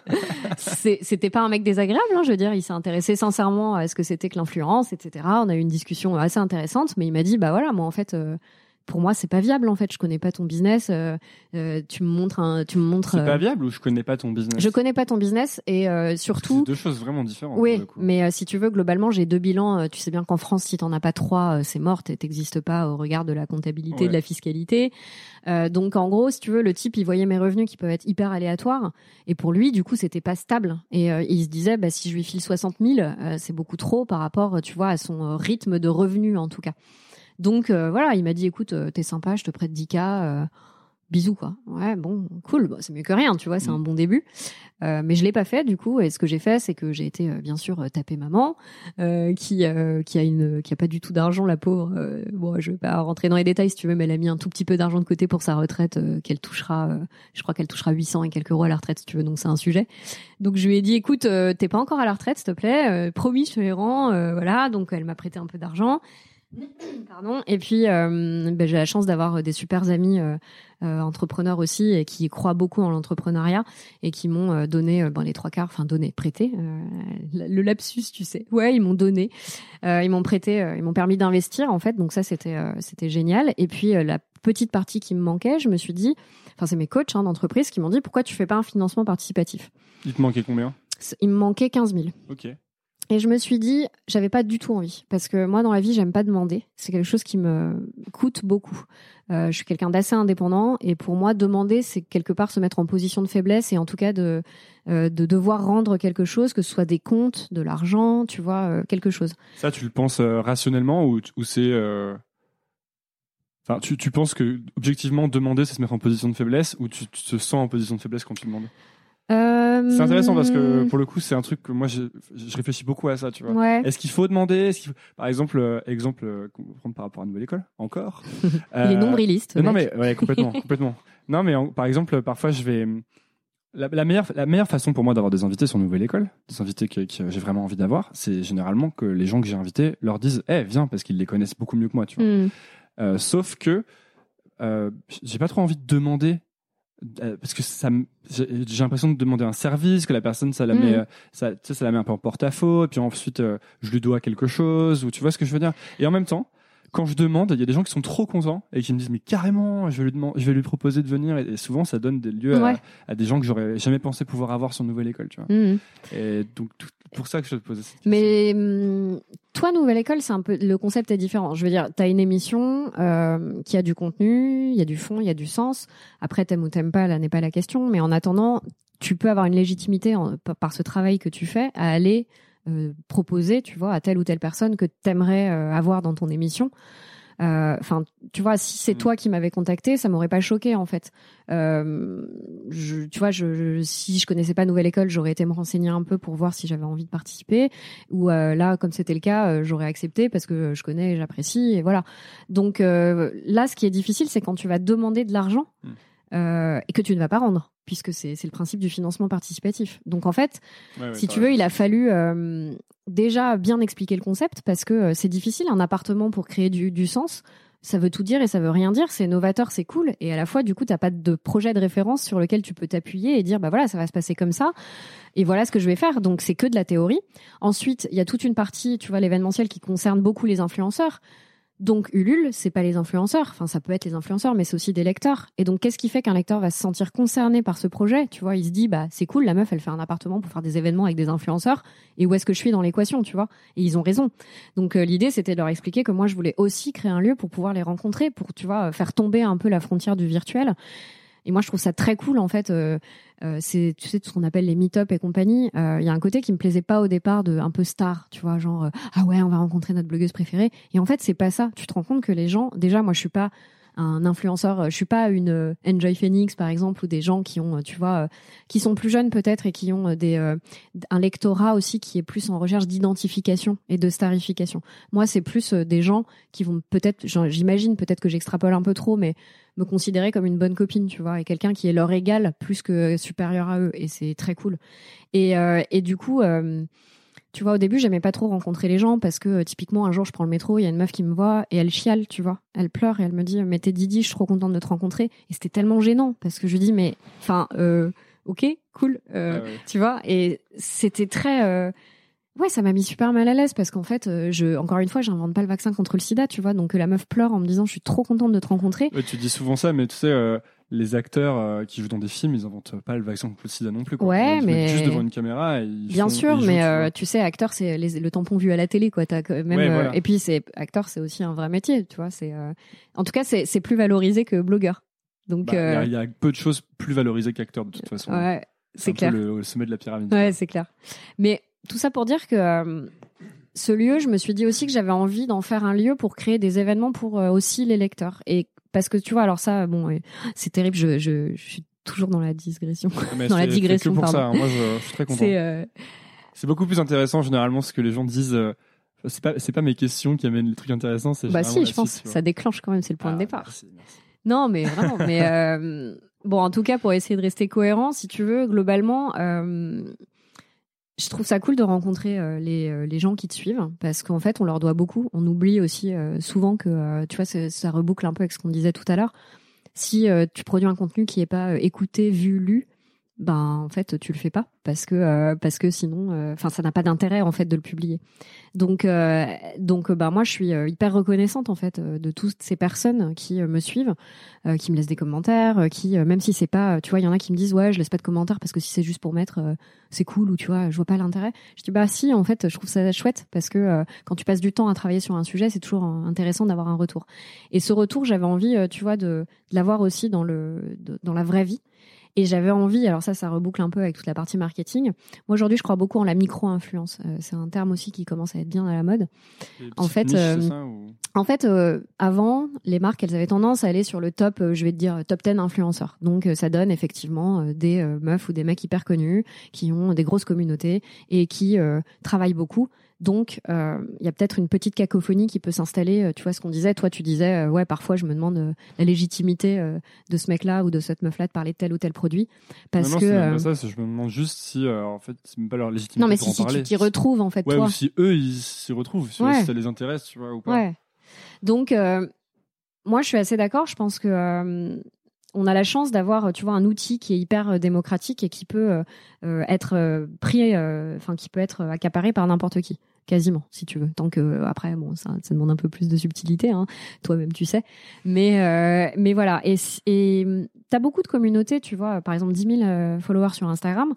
*laughs* c'était pas un mec désagréable, hein, je veux dire, il s'est intéressé sincèrement à ce que c'était que l'influence, etc. On a eu une discussion assez intéressante, mais il m'a dit, bah voilà, moi en fait, euh, pour moi c'est pas viable en fait, je connais pas ton business, euh, euh, tu me montres un, tu me montres. C'est euh, pas viable ou je connais pas ton business? Je connais pas ton business et euh, C'est surtout. deux choses vraiment différentes. Oui, mais euh, si tu veux, globalement, j'ai deux bilans. Euh, tu sais bien qu'en France, si t'en as pas trois, euh, c'est mort, et t'existes pas au regard de la comptabilité, Ouais. de la fiscalité. Euh, donc, en gros, si tu veux, le type, il voyait mes revenus qui peuvent être hyper aléatoires, et pour lui, du coup, c'était pas stable. Et euh, il se disait, bah, si je lui file 60 000, euh, c'est beaucoup trop par rapport, tu vois, à son euh, rythme de revenus, en tout cas. Donc, euh, voilà, il m'a dit, écoute, euh, t'es sympa, je te prête 10K. euh, Bisous quoi. Ouais bon cool Bon, c'est mieux que rien tu vois c'est Mm. un bon début euh, mais je l'ai pas fait du coup et ce que j'ai fait c'est que j'ai été euh, bien sûr taper maman euh, qui euh, qui a une qui a pas du tout d'argent la pauvre euh, bon je vais pas rentrer dans les détails si tu veux mais elle a mis un tout petit peu d'argent de côté pour sa retraite euh, qu'elle touchera euh, je crois qu'elle touchera 800 et quelques euros à la retraite si tu veux donc c'est un sujet donc je lui ai dit écoute euh, t'es pas encore à la retraite s'il te plaît euh, promis je te les rends euh, voilà donc elle m'a prêté un peu d'argent *coughs* Pardon. Et puis, euh, ben, j'ai la chance d'avoir des super amis euh, euh, entrepreneurs aussi et qui croient beaucoup en l'entrepreneuriat et qui m'ont euh, donné euh, ben, les trois quarts, enfin donné, prêté. euh, le lapsus, tu sais. Ouais, ils m'ont donné. Euh, ils m'ont prêté, euh, ils m'ont permis d'investir en fait. Donc ça, c'était euh, c'était génial. Et puis euh, la petite partie qui me manquait, je me suis dit, enfin c'est mes coachs hein, d'entreprise qui m'ont dit pourquoi tu fais pas un financement participatif? Il te manquait combien? Il me manquait 15 000. Ok. Et je me suis dit, j'avais pas du tout envie. Parce que moi, dans la vie, j'aime pas demander. C'est quelque chose qui me coûte beaucoup. Euh, je suis quelqu'un d'assez indépendant. Et pour moi, demander, c'est quelque part se mettre en position de faiblesse et en tout cas de, euh, de devoir rendre quelque chose, que ce soit des comptes, de l'argent, tu vois, euh, quelque chose. Ça, tu le penses rationnellement ou, c'est. Enfin, tu, penses que objectivement demander, c'est se mettre en position de faiblesse ou tu, te sens en position de faiblesse quand tu demandes? C'est intéressant parce que pour le coup, c'est un truc que moi, je, je réfléchis beaucoup à ça, tu vois. Ouais. Est-ce qu'il faut demander faut- Par exemple, euh, exemple euh, qu'on prendre par rapport à la nouvelle école, encore. *laughs* Il est Euh, nombriliste. non, mec. mais ouais, complètement, *laughs* complètement. Non, mais en- par exemple, parfois, je vais. La, la meilleure, la meilleure façon pour moi d'avoir des invités sur Nouvelle École, des invités que, que j'ai vraiment envie d'avoir, c'est généralement que les gens que j'ai invités leur disent Eh, viens, parce qu'ils les connaissent beaucoup mieux que moi, tu vois. Hmm. Euh, sauf que euh, j'ai pas trop envie de demander. Euh, parce que ça, j'ai l'impression de demander un service, que la personne ça la Mm. met, euh, ça, tu sais, ça la met un peu en porte-à-faux, et puis ensuite euh, je lui dois quelque chose, ou tu vois ce que je veux dire. Et en même temps, quand je demande, il y a des gens qui sont trop contents et qui me disent mais carrément, je vais lui demander, je vais lui proposer de venir, et, souvent ça donne des lieux Ouais. à, à des gens que j'aurais jamais pensé pouvoir avoir sur Nouvelle École, tu vois. Hmm. Et donc tout- pour ça que je te pose cette question. Mais hum, toi, Nouvelle École, c'est un peu le concept est différent. Je veux dire, t'as une émission euh, qui a du contenu, il y a du fond, il y a du sens. Après, t'aimes ou t'aimes pas, là n'est pas la question. Mais en attendant, tu peux avoir une légitimité par ce travail que tu fais à aller euh, proposer, tu vois, à telle ou telle personne que t'aimerais euh, avoir dans ton émission. Euh, Enfin, tu vois, si c'est Mm. toi qui m'avais contacté, ça m'aurait pas choqué en fait. Euh, je, tu vois, je, je- si je connaissais pas Nouvelle École, j'aurais été me renseigner un peu pour voir si j'avais envie de participer. Ou euh, là, comme c'était le cas, j'aurais accepté parce que je connais, et j'apprécie et voilà. Donc là, ce qui est difficile, c'est quand tu vas demander de l'argent Mm. Euh, et que tu ne vas pas rendre, puisque c'est le principe du financement participatif. Donc en fait, Ouais, ouais, si tu veux, il a fallu euh, déjà bien expliquer le concept parce que euh, c'est difficile un appartement pour créer du, du sens. Ça veut tout dire et ça veut rien dire. C'est novateur, c'est cool. Et à la fois, du coup, t'as pas de projet de référence sur lequel tu peux t'appuyer et dire, bah voilà, ça va se passer comme ça. Et voilà ce que je vais faire. Donc, c'est que de la théorie. Ensuite, il y a toute une partie, tu vois, l'événementiel qui concerne beaucoup les influenceurs. Donc Ulule, c'est pas les influenceurs, enfin ça peut être les influenceurs, mais c'est aussi des lecteurs. Et donc qu'est-ce qui fait qu'un lecteur va se sentir concerné par ce projet? Tu vois, il se dit bah c'est cool, la meuf elle fait un appartement pour faire des événements avec des influenceurs. Et où est-ce que je suis dans l'équation, tu vois? Et ils ont raison. Donc euh, l'idée c'était de leur expliquer que moi je voulais aussi créer un lieu pour pouvoir les rencontrer, pour tu vois faire tomber un peu la frontière du virtuel. Et moi je trouve ça très cool en fait. euh, euh, c'est tu sais tout ce qu'on appelle les meet-up et compagnie. Euh, Il y a un côté qui me plaisait pas au départ de un peu star, tu vois, genre euh, ah ouais on va rencontrer notre blogueuse préférée. Et en fait c'est pas ça. Tu te rends compte que les gens, déjà moi je suis pas un influenceur, euh, je suis pas une euh, Enjoy Phoenix par exemple ou des gens qui ont, euh, tu vois, qui sont plus jeunes peut-être et qui ont des un lectorat aussi qui est plus en recherche d'identification et de starification. Moi c'est plus des gens qui vont peut-être, j'imagine peut-être que j'extrapole un peu trop, mais me considérer comme une bonne copine, tu vois, et quelqu'un qui est leur égal plus que supérieur à eux, et c'est très cool. Et, et du coup, tu vois, au début, j'aimais pas trop rencontrer les gens parce que euh, typiquement, un jour, je prends le métro, il y a une meuf qui me voit et elle chiale, tu vois, elle pleure et elle me dit, mais t'es Didi, je suis trop contente de te rencontrer. Et c'était tellement gênant parce que je lui dis, mais, enfin, euh, ok, cool, euh, ouais. tu vois, et c'était très. euh, Ouais, ça m'a mis super mal à l'aise parce qu'en fait, euh, je, encore une fois, j'invente pas le vaccin contre le sida, tu vois. Donc euh, la meuf pleure en me disant, je suis trop contente de te rencontrer. Ouais, tu dis souvent ça, mais tu sais, euh, les acteurs euh, qui jouent dans des films, ils inventent pas le vaccin contre le sida non plus. Quoi. Ouais, ils mais- juste devant une caméra. Et ils Bien font- sûr, ils mais tu euh, tu sais, acteur, c'est le tampon vu à la télé, quoi. Quand même, Ouais, euh, voilà. Et puis, c'est acteur, c'est aussi un vrai métier, tu vois. C'est, en tout cas, c'est plus valorisé que blogueur. Donc, Bah, il y a- il y, a peu de choses plus valorisées qu'acteurs de toute façon. ouais, c'est clair. Le, le sommet de la pyramide. Ouais, c'est clair. Mais tout ça pour dire que ce lieu, je me suis dit aussi que j'avais envie d'en faire un lieu pour créer des événements pour aussi les lecteurs. Et parce que tu vois, alors ça, bon, c'est terrible. Je, je, je suis toujours dans la digression. Mais *laughs* dans la digression, que pour ça. pardon. hein. Moi, je, je suis très content. C'est euh, beaucoup plus intéressant généralement ce que les gens disent. euh, c'est pas c'est pas mes questions qui amènent les trucs intéressants. Bah si, je pense, suite, ça déclenche quand même. C'est le point Ah, de départ. merci, merci. Non, mais vraiment. mais euh, bon, en tout cas, pour essayer de rester cohérent, si tu veux, globalement, euh, je trouve ça cool de rencontrer euh, les, euh, les gens qui te suivent parce qu'en fait, on leur doit beaucoup. On oublie aussi euh, souvent que, tu vois, ça, ça reboucle un peu avec ce qu'on disait tout à l'heure. Si tu produis un contenu qui est pas écouté, vu, lu, ben en fait tu le fais pas parce que euh, parce que sinon enfin ça n'a pas d'intérêt en fait de le publier. Donc euh, donc bah moi je suis euh, hyper reconnaissante en fait euh, de toutes ces personnes qui euh, me suivent euh, qui me laissent des commentaires euh, qui euh, même si c'est pas tu vois il y en a qui me disent ouais je laisse pas de commentaires parce que si c'est juste pour mettre euh, c'est cool ou tu vois je vois pas l'intérêt. Je dis bah si en fait je trouve ça chouette parce que euh, quand tu passes du temps à travailler sur un sujet c'est toujours euh, intéressant d'avoir un retour. Et ce retour j'avais envie euh, tu vois de, l'avoir aussi dans le dans la vraie vie Et j'avais envie, alors ça, ça reboucle un peu avec toute la partie marketing. Moi, aujourd'hui, je crois beaucoup en la micro-influence. Euh, c'est un terme aussi qui commence à être bien à la mode. En fait, Niche, euh, c'est ça, ou- En fait, euh, avant, les marques, elles avaient tendance à aller sur le top, euh, je vais te dire, top 10 influenceurs. Donc, euh, ça donne effectivement des meufs ou des mecs hyper connus qui ont des grosses communautés et qui travaillent beaucoup. Donc, euh, il y a peut-être une petite cacophonie qui peut s'installer. euh, Tu vois ce qu'on disait Toi, tu disais, euh, ouais, parfois, je me demande euh, la légitimité de ce mec-là ou de cette meuf-là de parler de tel ou tel produit. Parce non, non, que... c'est même pas ça, je me demande juste si, en fait, c'est même pas leur légitimité non, mais pour si, en si tu t'y retrouves, en fait, Ouais, toi. ou si eux, ils s'y retrouvent, si, Ouais. ça les intéresse, tu vois, ou pas. Ouais. Donc, moi, je suis assez d'accord. Je pense que on a la chance d'avoir, tu vois, un outil qui est hyper démocratique et qui peut euh, être euh, pris, euh, enfin, qui peut être accaparé par n'importe qui, quasiment, si tu veux. Tant que euh, après, bon, ça, demande un peu plus de subtilité, hein. Toi-même, tu sais. Mais, euh, mais voilà. Et, et t'as beaucoup de communautés, tu vois. Par exemple, 10 000 euh, followers sur Instagram.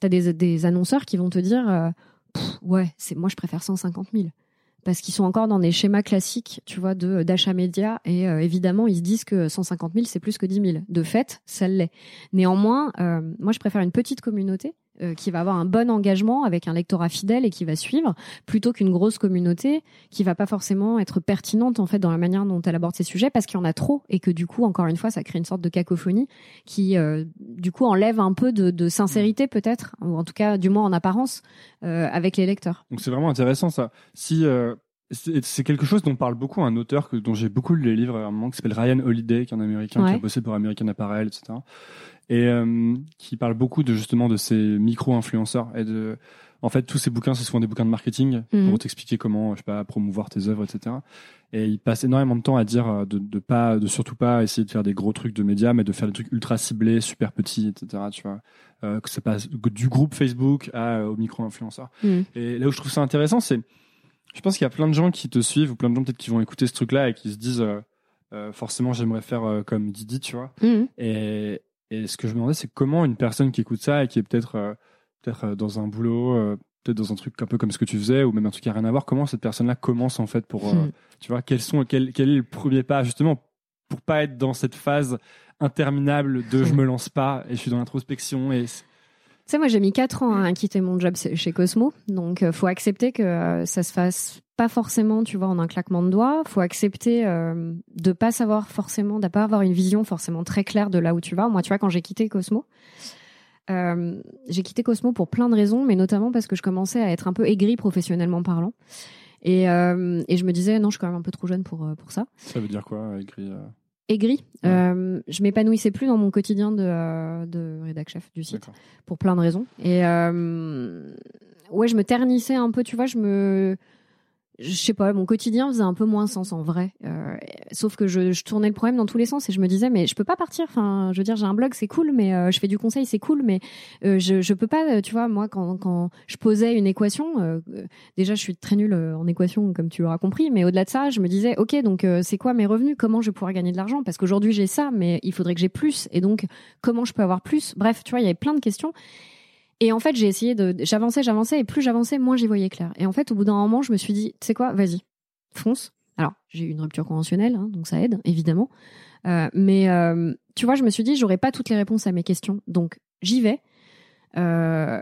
T'as des, des annonceurs qui vont te dire, ouais, c'est moi, je préfère 150 000 parce qu'ils sont encore dans des schémas classiques, tu vois, de d'achat média et évidemment ils se disent que 150 000 c'est plus que 10 000. De fait, ça l'est. Néanmoins, moi je préfère une petite communauté euh, qui va avoir un bon engagement avec un lectorat fidèle et qui va suivre, plutôt qu'une grosse communauté qui va pas forcément être pertinente en fait dans la manière dont elle aborde ces sujets parce qu'il y en a trop et que du coup encore une fois ça crée une sorte de cacophonie qui euh, du coup enlève un peu de, sincérité peut-être ou en tout cas du moins en apparence euh, avec les lecteurs. Donc c'est vraiment intéressant ça. Si c'est quelque chose dont parle beaucoup un auteur que, dont j'ai beaucoup lu les livres à un moment qui s'appelle Ryan Holiday, qui est un américain qui a bossé pour American Apparel, etc. Et euh, qui parle beaucoup de justement de ces micro-influenceurs et de en fait tous ces bouquins c'est souvent des bouquins de marketing Mhm. pour t'expliquer comment je sais pas promouvoir tes œuvres etc. Et il passe énormément de temps à dire euh, de, de pas de surtout pas essayer de faire des gros trucs de médias mais de faire des trucs ultra ciblés super petits etc. Tu vois Euh, que ça passe du groupe Facebook à euh, au micro-influenceurs. Mhm. Et là où je trouve ça intéressant, c'est, je pense qu'il y a plein de gens qui te suivent ou plein de gens peut-être qui vont écouter ce truc-là et qui se disent, euh, euh, forcément, j'aimerais faire euh, comme Didi, tu vois. Mhm. Et, et ce que je me demandais, c'est comment une personne qui écoute ça et qui est peut-être, peut-être euh, dans un boulot, peut-être dans un truc un peu comme ce que tu faisais ou même un truc qui a rien à voir, comment cette personne-là commence en fait pour, Mhm. tu vois, quels sont, quel, quel est le premier pas justement pour pas être dans cette phase interminable de *laughs* je me lance pas et je suis dans l'introspection et sais, moi, j'ai mis quatre ans à quitter mon job chez Cosmo. Donc, euh, faut accepter que euh, ça se fasse pas forcément, tu vois, en un claquement de doigts. Faut accepter euh, de pas savoir forcément, de avoir une vision forcément très claire de là où tu vas. Moi, tu vois, quand j'ai quitté Cosmo, euh, j'ai quitté Cosmo pour plein de raisons, mais notamment parce que je commençais à être un peu aigrie professionnellement parlant. Et, et je me disais, non, je suis quand même un peu trop jeune pour, pour ça. ça veut dire quoi écrit Ouais. Euh, je m'épanouissais plus dans mon quotidien de, euh, de rédac chef du site pour plein de raisons. Et euh, ouais, je me ternissais un peu, tu vois, je me. Je sais pas, mon quotidien faisait un peu moins sens en vrai. Euh, sauf que je, je tournais le problème dans tous les sens et je me disais, mais je peux pas partir. Enfin, je veux dire, j'ai un blog, c'est cool, mais euh, je fais du conseil, c'est cool, mais euh, je, je peux pas, tu vois, moi, quand, quand je posais une équation, euh, euh, déjà, je suis très nulle euh, en équation, comme tu l'auras compris, mais au-delà de ça, je me disais, ok, donc c'est quoi mes revenus? Comment je vais pouvoir gagner de l'argent? Parce qu'aujourd'hui, j'ai ça, mais il faudrait que j'ai plus. Et donc, comment je peux avoir plus? Bref, tu vois, il y avait plein de questions. Et en fait, j'ai essayé de. J'avançais, j'avançais, et plus j'avançais, moins j'y voyais clair. Et en fait, au bout d'un moment, je me suis dit, tu sais quoi, vas-y, fonce. Alors, j'ai eu une rupture conventionnelle, hein, donc ça aide, évidemment. Euh, mais euh, tu vois, je me suis dit, j'aurais pas toutes les réponses à mes questions, donc j'y vais. Euh,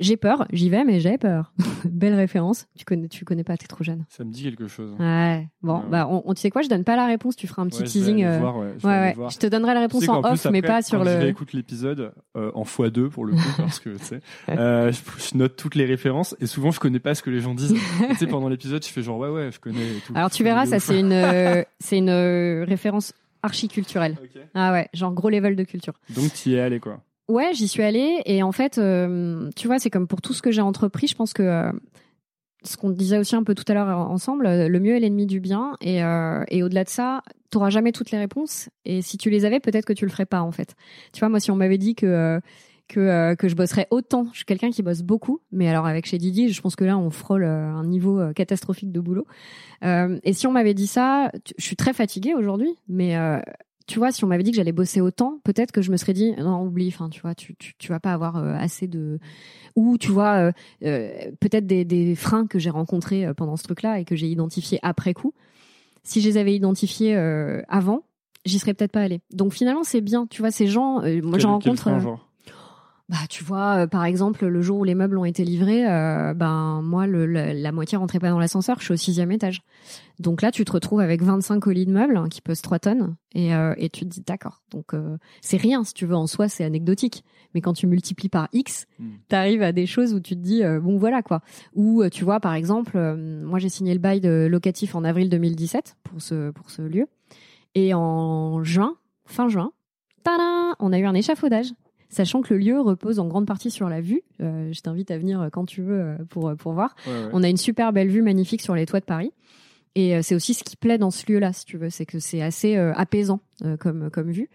j'ai peur, j'y vais, mais j'ai peur. *laughs* Belle référence. Tu connais, tu connais pas, t'es trop jeune. Ça me dit quelque chose. Ouais. Bon, Ouais. bah, on, on- tu sais quoi, je donne pas la réponse, tu feras un petit Ouais, teasing. euh, voir, ouais, je ouais. Je te donnerai la Tu réponse sais en off, mais pas sur quand Je le. réécoute l'épisode euh, en x2 pour le coup, *laughs* parce que tu sais, je, je note toutes les références et souvent je connais pas ce que les gens disent. *laughs* tu sais, pendant l'épisode, je fais genre ouais ouais, je connais tout. Alors tu verras, ça c'est une, c'est une référence archiculturelle. Ok. Ah ouais, genre gros level de culture. Donc tu y es allé quoi. Ouais, j'y suis allée et en fait, euh, tu vois, c'est comme pour tout ce que j'ai entrepris, je pense que euh, ce qu'on disait aussi un peu tout à l'heure ensemble, euh, le mieux est l'ennemi du bien et, et au-delà de ça, t'auras jamais toutes les réponses et si tu les avais, peut-être que tu le ferais pas en fait. Tu vois, moi si on m'avait dit que que que je bosserais autant, je suis quelqu'un qui bosse beaucoup, mais alors avec chez Didi, je pense que là on frôle un niveau catastrophique de boulot. Et si on m'avait dit ça, tu- je suis très fatiguée aujourd'hui, mais tu vois, si on m'avait dit que j'allais bosser autant, peut-être que je me serais dit non, oublie, enfin, tu vois, tu, tu, tu vas pas avoir euh, assez de ou tu vois euh, euh, peut-être des, des freins que j'ai rencontrés pendant ce truc-là et que j'ai identifiés après coup. Si je les avais identifiés euh, avant, j'y serais peut-être pas allée. Donc finalement, c'est bien. Tu vois, ces gens, moi, j'en rencontre. frein, genre? Bah, tu vois, euh, par exemple, le jour où les meubles ont été livrés, euh, ben moi, le, le- la moitié rentrait pas dans l'ascenseur. Je suis au sixième étage. Donc là, tu te retrouves avec 25 colis de meubles hein, qui pesent 3 tonnes, et, euh, et tu te dis d'accord. Donc c'est rien, si tu veux, en soi, c'est anecdotique. Mais quand tu multiplies par X, Mm. t'arrives à des choses où tu te dis bon voilà quoi. Ou tu vois, par exemple, moi j'ai signé le bail de locatif en avril 2017 pour ce pour ce lieu, et en juin, fin juin, tada, on a eu un échafaudage sachant que le lieu repose en grande partie sur la vue. Euh, je t'invite à venir quand tu veux euh, pour, pour voir. Ouais, ouais. On a une super belle vue magnifique sur les toits de Paris. Et euh, c'est aussi ce qui plaît dans ce lieu-là, si tu veux, c'est que c'est assez euh, apaisant euh, comme, comme vue.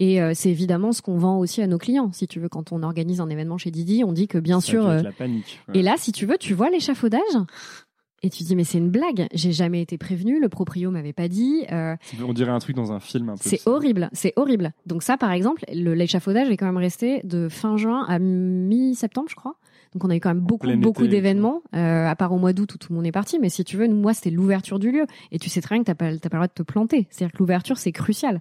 Et euh, c'est évidemment ce qu'on vend aussi à nos clients. Si tu veux, quand on organise un événement chez Didi, on dit que bien sûr. euh, la panique. ouais. et là, si tu veux, tu vois l'échafaudage. Et tu te dis, mais c'est une blague. J'ai jamais été prévenu. Le proprio m'avait pas dit. euh, On dirait un truc dans un film un peu. c'est horrible, c'est horrible. Donc ça, par exemple, le- l'échafaudage est quand même resté de fin juin à mi-septembre, je crois. Donc on a eu quand même beaucoup, beaucoup d'événements, euh, à part au mois d'août où tout le monde est parti. Mais si tu veux, nous, moi, c'était l'ouverture du lieu. Et tu sais très bien que t'as pas, pas le droit de te planter. C'est-à-dire que l'ouverture, c'est crucial.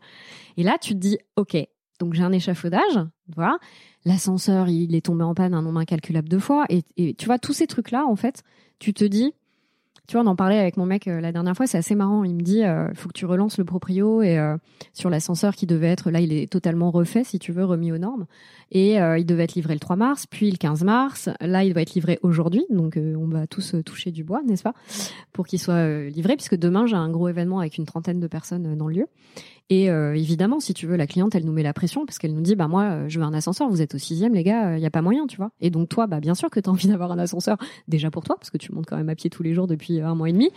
Et là, tu te dis, ok, donc j'ai un échafaudage, voilà. L'ascenseur, il est tombé en panne un nombre incalculable de fois. Et, et tu vois, tous ces trucs-là, en fait, tu te dis, tu vois, on en parlait avec mon mec euh, la dernière fois, c'est assez marrant. Il me dit, il faut que tu relances le proprio et euh, sur l'ascenseur qui devait être, là, il est totalement refait, si tu veux, remis aux normes. Et euh, il devait être livré le 3 mars, puis le 15 mars. Là, il doit être livré aujourd'hui, donc euh, on va tous euh, toucher du bois, n'est-ce pas, pour qu'il soit euh, livré, puisque demain j'ai un gros événement avec une trentaine de personnes euh, dans le lieu. Et euh, évidemment, si tu veux, la cliente, elle nous met la pression parce qu'elle nous dit, bah moi, euh, je veux un ascenseur. Vous êtes au sixième, les gars, il y a pas moyen, tu vois. Et donc toi, bah bien sûr que tu as envie d'avoir un ascenseur déjà pour toi, parce que tu montes quand même à pied tous les jours depuis un mois et demi.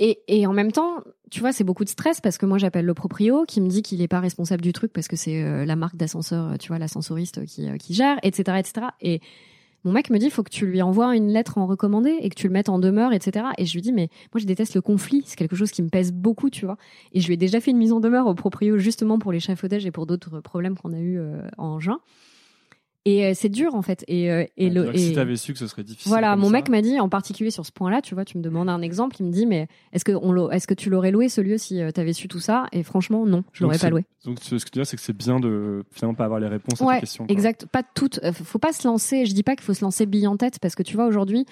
Et, et en même temps, tu vois, c'est beaucoup de stress parce que moi j'appelle le proprio qui me dit qu'il n'est pas responsable du truc parce que c'est euh, la marque d'ascenseur, euh, tu vois, l'ascensoriste qui, euh, qui gère, etc., etc. Et mon mec me dit, faut que tu lui envoies une lettre en recommandé et que tu le mettes en demeure, etc. Et je lui dis, mais moi je déteste le conflit, c'est quelque chose qui me pèse beaucoup, tu vois. Et je lui ai déjà fait une mise en demeure au proprio justement pour l'échafaudage et pour d'autres problèmes qu'on a eu euh, en juin. Et euh, c'est dur en fait. Et, euh, et Ouais, le et- Si t'avais su que ce serait difficile. voilà, mon ça, mec m'a dit en particulier sur ce point-là, tu vois, tu me demandes un exemple, il me dit mais est-ce que on est-ce que tu l'aurais loué ce lieu si tu avais su tout ça? Et franchement non, je l'aurais pas loué. Donc ce que tu dis, c'est que c'est bien de finalement pas avoir les réponses à Ouais, tes questions. quoi. exact, pas toutes euh, faut pas se lancer, je dis pas qu'il faut se lancer bille en tête parce que tu vois aujourd'hui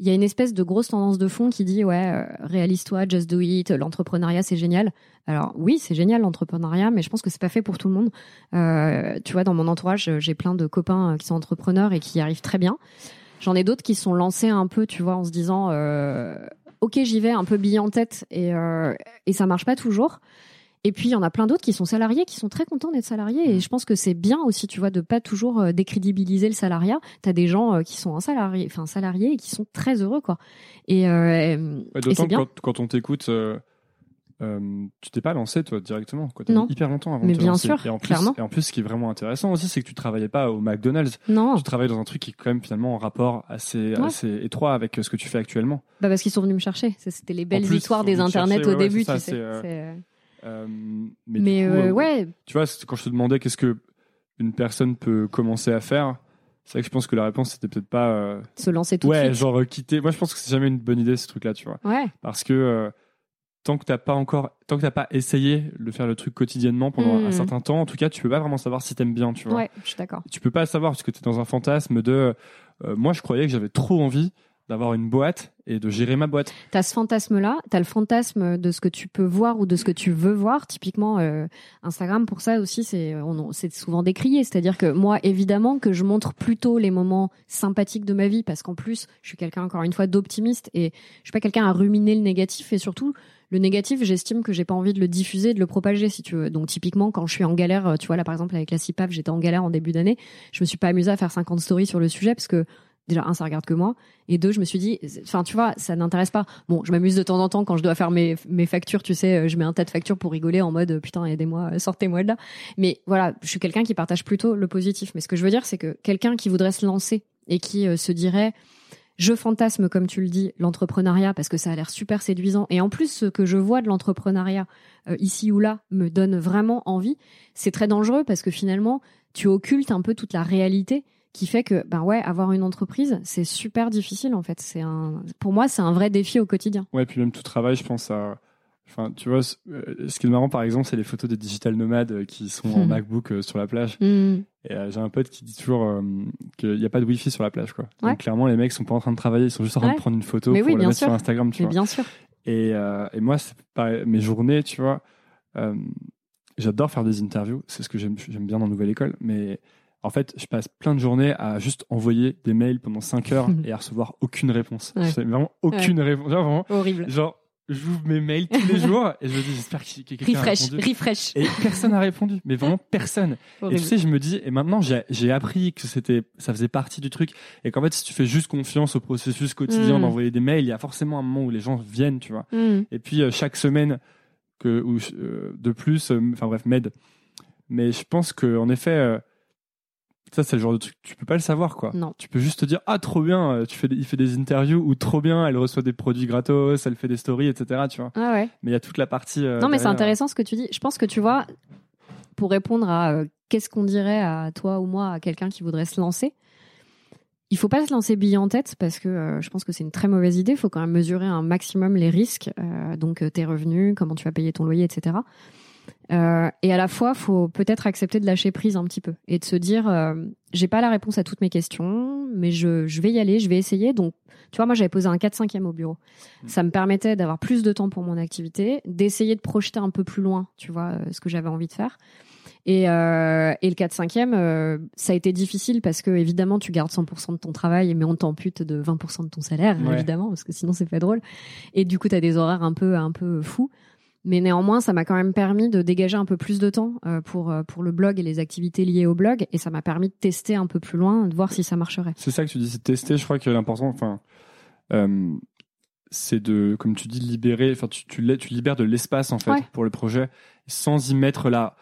il y a une espèce de grosse tendance de fond qui dit ouais euh, réalise-toi, just do it, l'entrepreneuriat c'est génial. Alors oui c'est génial l'entrepreneuriat, mais je pense que c'est pas fait pour tout le monde. Euh, tu vois dans mon entourage j'ai plein de copains qui sont entrepreneurs et qui y arrivent très bien. J'en ai d'autres qui sont lancés un peu, tu vois, en se disant euh, ok j'y vais un peu bille en tête et euh, et ça marche pas toujours. Et puis il y en a plein d'autres qui sont salariés, qui sont très contents d'être salariés. Et je pense que c'est bien aussi, tu vois, de pas toujours euh, décrédibiliser le salariat. T'as des gens euh, qui sont un salarié, enfin salariés et qui sont très heureux, quoi. Et, euh, Ouais, D'autant que quand, quand on t'écoute, euh, euh, tu t'es pas lancé toi directement. Quoi. T'as Non. hyper longtemps avant Mais de te bien lancer. sûr, et en plus, clairement. Et en plus, ce qui est vraiment intéressant aussi, c'est que tu travaillais pas au McDonald's. Non, Tu travailles dans un truc qui est quand même finalement en rapport assez, Ouais. assez étroit avec euh, ce que tu fais actuellement. bah parce qu'ils sont venus me chercher. C'était les belles plus, histoires des internets au ouais, début, ça, tu sais. c'est, euh, Mais, du coup, euh, euh, ouais, Tu vois, quand je te demandais qu'est-ce que une personne peut commencer à faire, c'est vrai que je pense que la réponse c'était peut-être pas. euh, se lancer tout ouais, de suite. genre euh, quitter. Moi, je pense que c'est jamais une bonne idée ce truc-là, tu vois. Ouais, parce que tant que t'as pas encore tant que t'as pas essayé de faire le truc quotidiennement pendant un certain temps en tout cas tu peux pas vraiment savoir si t'aimes bien tu vois ouais, je suis d'accord. tu peux pas savoir parce que t'es dans un fantasme de moi je croyais que j'avais trop envie d'avoir une boîte et de gérer ma boîte T'as ce fantasme-là, t'as le fantasme de ce que tu peux voir ou de ce que tu veux voir. Typiquement, euh, Instagram, pour ça aussi, c'est on- c'est souvent décrié. C'est-à-dire que moi, évidemment, que je montre plutôt les moments sympathiques de ma vie, parce qu'en plus, je suis quelqu'un, encore une fois, d'optimiste et je suis pas quelqu'un à ruminer le négatif. Et surtout, le négatif, j'estime que j'ai pas envie de le diffuser, de le propager, si tu veux. Donc, typiquement, quand je suis en galère, euh, tu vois, là, par exemple, avec la CIPAF, j'étais en galère en début d'année. Je me suis pas amusée à faire 50 stories sur le sujet parce que déjà un ça regarde que moi et deux je me suis dit enfin tu vois ça n'intéresse pas bon je m'amuse de temps en temps quand je dois faire mes, mes factures tu sais euh, je mets un tas de factures pour rigoler en mode putain aidez-moi euh, sortez-moi de là mais voilà je suis quelqu'un qui partage plutôt le positif mais ce que je veux dire c'est que quelqu'un qui voudrait se lancer et qui euh, se dirait je fantasme, comme tu le dis, l'entrepreneuriat parce que ça a l'air super séduisant. Et en plus, ce que je vois de l'entrepreneuriat euh, ici ou là me donne vraiment envie. C'est très dangereux parce que finalement, tu occultes un peu toute la réalité qui fait que, ben ouais, avoir une entreprise, c'est super difficile en fait. C'est un, pour moi, c'est un vrai défi au quotidien. ouais puis même tout travail je pense à Enfin, tu vois, ce euh, ce qui est marrant, par exemple, c'est les photos des digital nomades euh, qui sont en Mhm. MacBook euh, sur la plage. Hmm. Et euh, j'ai un pote qui dit toujours euh, qu'il n'y a pas de Wi-Fi sur la plage, quoi. Ouais. Donc clairement, les mecs sont pas en train de travailler, ils sont juste en train Ouais. de prendre une photo Mais pour oui, la mettre sûr. sur Instagram, tu Mais vois. bien sûr. Et, et moi, c'est pareil, mes journées, tu vois, j'adore faire des interviews, c'est ce que j'aime j'aime bien dans Nouvelle École, mais en fait, je passe plein de journées à juste envoyer des mails pendant 5 heures *laughs* et à recevoir aucune réponse. Ouais. C'est vraiment aucune réponse. Genre, vraiment, Horrible. genre, j'ouvre mes mails tous les *laughs* jours et je me dis, j'espère qu'il y a quelqu'un a Refresh, répondu. refresh. Et personne n'a répondu, mais vraiment *laughs* personne. Et tu sais, je me dis, et maintenant j'ai appris que c'était, ça faisait partie du truc, et qu'en fait, si tu fais juste confiance au processus quotidien Mm. d'envoyer des mails, il y a forcément un moment où les gens viennent, tu vois. Hmm. Et puis euh, chaque semaine que ou euh, de plus, euh, enfin bref, m'aide. Mais je pense que en effet, ça c'est le genre de truc, tu peux pas le savoir quoi. Non. Tu peux juste te dire ah trop bien, euh, tu fais, des- il fait des interviews ou trop bien, elle reçoit des produits gratos, elle fait des stories, etc. Tu vois. Ah ouais. Mais il y a toute la partie. euh, Non, mais c'est intéressant ce que tu dis. Je pense que tu vois, pour répondre à euh, qu'est-ce qu'on dirait à toi ou moi, à quelqu'un qui voudrait se lancer, il faut pas se lancer billet en tête parce que euh, je pense que c'est une très mauvaise idée. Il faut quand même mesurer un maximum les risques, donc tes revenus, comment tu vas payer ton loyer, etc. Euh, et à la fois, faut peut-être accepter de lâcher prise un petit peu et de se dire, euh, j'ai pas la réponse à toutes mes questions, mais je, je vais y aller, je vais essayer. Donc, tu vois, moi, j'avais posé un 4-5e au bureau. Ça me permettait d'avoir plus de temps pour mon activité, d'essayer de projeter un peu plus loin, tu vois, euh, ce que j'avais envie de faire. Et, euh, et le 4-5e, euh, ça a été difficile parce que, évidemment, tu gardes 100% de ton travail, mais on t'ampute de 20% de ton salaire, Ouais. évidemment, parce que sinon, c'est pas drôle. Et du coup, tu as des horaires un peu, un peu fous. Mais néanmoins, ça m'a quand même permis de dégager un peu plus de temps euh, pour, euh, pour le blog et les activités liées au blog. Et ça m'a permis de tester un peu plus loin, de voir si ça marcherait. C'est ça que tu dis, c'est de tester. Je crois que l'important, enfin, euh, c'est de, comme tu dis, libérer. Enfin, tu, tu, la- tu libères de l'espace en fait Ouais. pour le projet, sans y mettre là.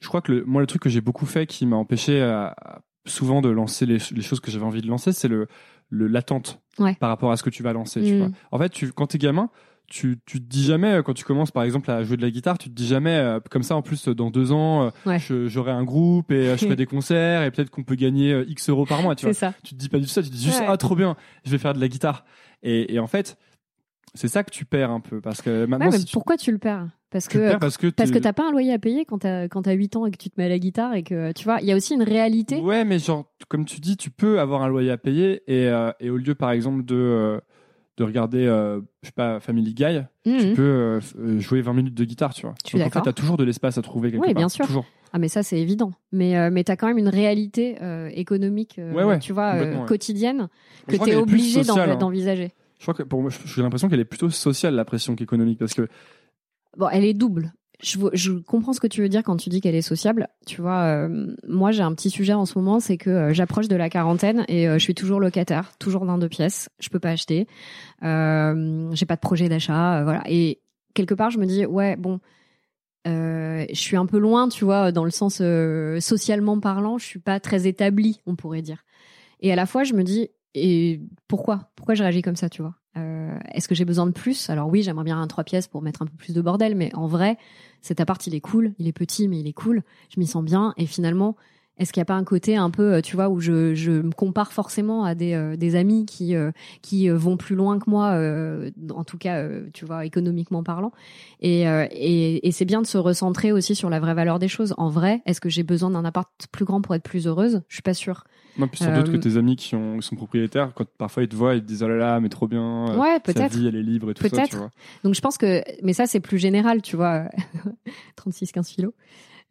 Je crois que le, moi, le truc que j'ai beaucoup fait, qui m'a empêché à- à- souvent de lancer les, les choses que j'avais envie de lancer, c'est le l'attente Ouais. par rapport à ce que tu vas lancer. Tu Mm. vois. En fait, tu, quand t'es gamin. Tu, tu te dis jamais, euh, quand tu commences par exemple à jouer de la guitare, tu te dis jamais, euh, comme ça en plus, euh, dans deux ans, euh, Ouais. j'aurai un groupe et euh, je ferai *laughs* des concerts et peut-être qu'on peut gagner X euros par mois. Tu vois ça. tu te dis pas du tout ça, tu te dis juste Ouais. ah trop bien, je vais faire de la guitare. Et, et en fait, c'est ça que tu perds un peu parce que maintenant Ouais, mais si tu, pourquoi tu le perds? Parce que perds parce que Parce tu- que t'as pas un loyer à payer quand t'as quand t'as 8 ans et que tu te mets à la guitare et que tu vois, il y a aussi une réalité. ouais, mais genre comme tu dis, tu peux avoir un loyer à payer et, et au lieu par exemple de de regarder euh, je sais pas Family Guy, tu Mhm. peux euh, jouer 20 minutes de guitare, tu vois. Suis Donc en fait, t'as toujours de l'espace à trouver quelque Oui, part. bien sûr. Toujours. Ah mais ça c'est évident. Mais euh, mais t'as quand même une réalité euh, économique, euh, Ouais, ouais, tu vois, quotidienne que t'es obligé hein. d'envisager. Je crois que pour moi, j'ai l'impression qu'elle est plutôt sociale la pression qu'économique parce que Bon, elle est double. Je, comprends ce que tu veux dire quand tu dis qu'elle est sociable. Tu vois, euh, moi j'ai un petit sujet en ce moment, c'est que euh, j'approche de la quarantaine et euh, je suis toujours locataire, toujours dans deux pièces. Je peux pas acheter. J'ai pas de projet d'achat, voilà. Et quelque part, je me dis ouais, bon, je suis un peu loin, tu vois, dans le sens socialement parlant, je suis pas très établie, on pourrait dire. Et à la fois, je me dis et pourquoi? Pourquoi je réagis comme ça, tu vois? Euh, Est-ce que j'ai besoin de plus? Alors oui, j'aimerais bien un trois pièces pour mettre un peu plus de bordel, mais en vrai, cet appart, il est cool, il est petit, mais il est cool. Je m'y sens bien. Et finalement, est-ce qu'il n'y a pas un côté un peu, euh, tu vois, où je, je me compare forcément à des, euh, des amis qui, euh, qui vont plus loin que moi, euh, en tout cas, tu vois, économiquement parlant. Et, et, et c'est bien de se recentrer aussi sur la vraie valeur des choses. En vrai, est-ce que j'ai besoin d'un appart plus grand pour être plus heureuse? Je suis pas sûre. non, puis sans doute que tes amis qui ont, sont propriétaires, quand parfois ils te voient, ils te disent oh là là, mais trop bien. Ouais, Sa peut-être. vie, elle est libre et tout ça, tu vois. Donc je pense que, mais ça c'est plus général, tu vois, *laughs* 36-15 kilos.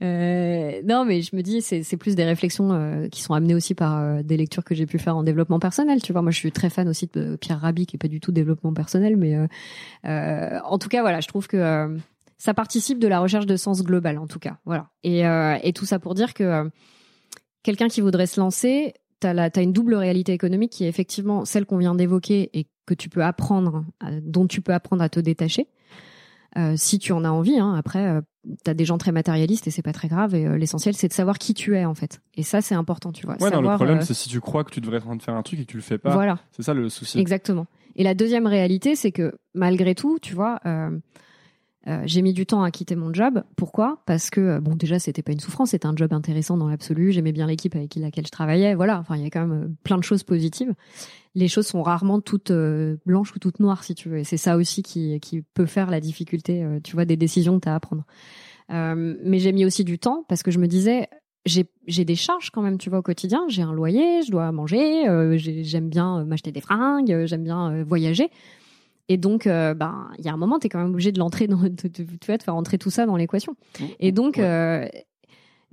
Euh, non, mais je me dis, c'est plus des réflexions euh, qui sont amenées aussi par euh, des lectures que j'ai pu faire en développement personnel. Tu vois, moi, je suis très fan aussi de Pierre Rabhi, qui est pas du tout développement personnel, mais en tout cas, voilà, je trouve que ça participe de la recherche de sens global, en tout cas, voilà. Et, et tout ça pour dire que quelqu'un qui voudrait se lancer, la- t'as une double réalité économique qui est effectivement celle qu'on vient d'évoquer et que tu peux apprendre, dont tu peux apprendre à te détacher. Euh, si tu en as envie, hein. après, euh, t'as des gens très matérialistes et c'est pas très grave. Et euh, l'essentiel, c'est de savoir qui tu es en fait. Et ça, c'est important, tu vois. Ouais, non, le problème, euh, c'est si tu crois que tu devrais être en train de faire un truc et que tu le fais pas. voilà. C'est ça le souci. Exactement. Et la deuxième réalité, c'est que malgré tout, tu vois, euh, j'ai mis du temps à quitter mon job. Pourquoi? Parce que euh, bon, déjà, c'était pas une souffrance, c'était un job intéressant dans l'absolu. J'aimais bien l'équipe avec laquelle je travaillais. Voilà, enfin, il y a quand même euh, plein de choses positives. Les choses sont rarement toutes blanches ou toutes noires, si tu veux. Et c'est ça aussi qui, qui peut faire la difficulté, tu vois, des décisions que as à prendre. Mais j'ai mis aussi du temps parce que je me disais, j'ai des charges quand même, tu vois, au quotidien. J'ai un loyer, je dois manger, j'ai- j'aime bien m'acheter des fringues, j'aime bien voyager. Et donc, euh, ben, il y a un moment, tu es quand même obligé de l'entrer dans, de, de- tu vois, de faire entrer tout ça dans l'équation. Et donc, euh,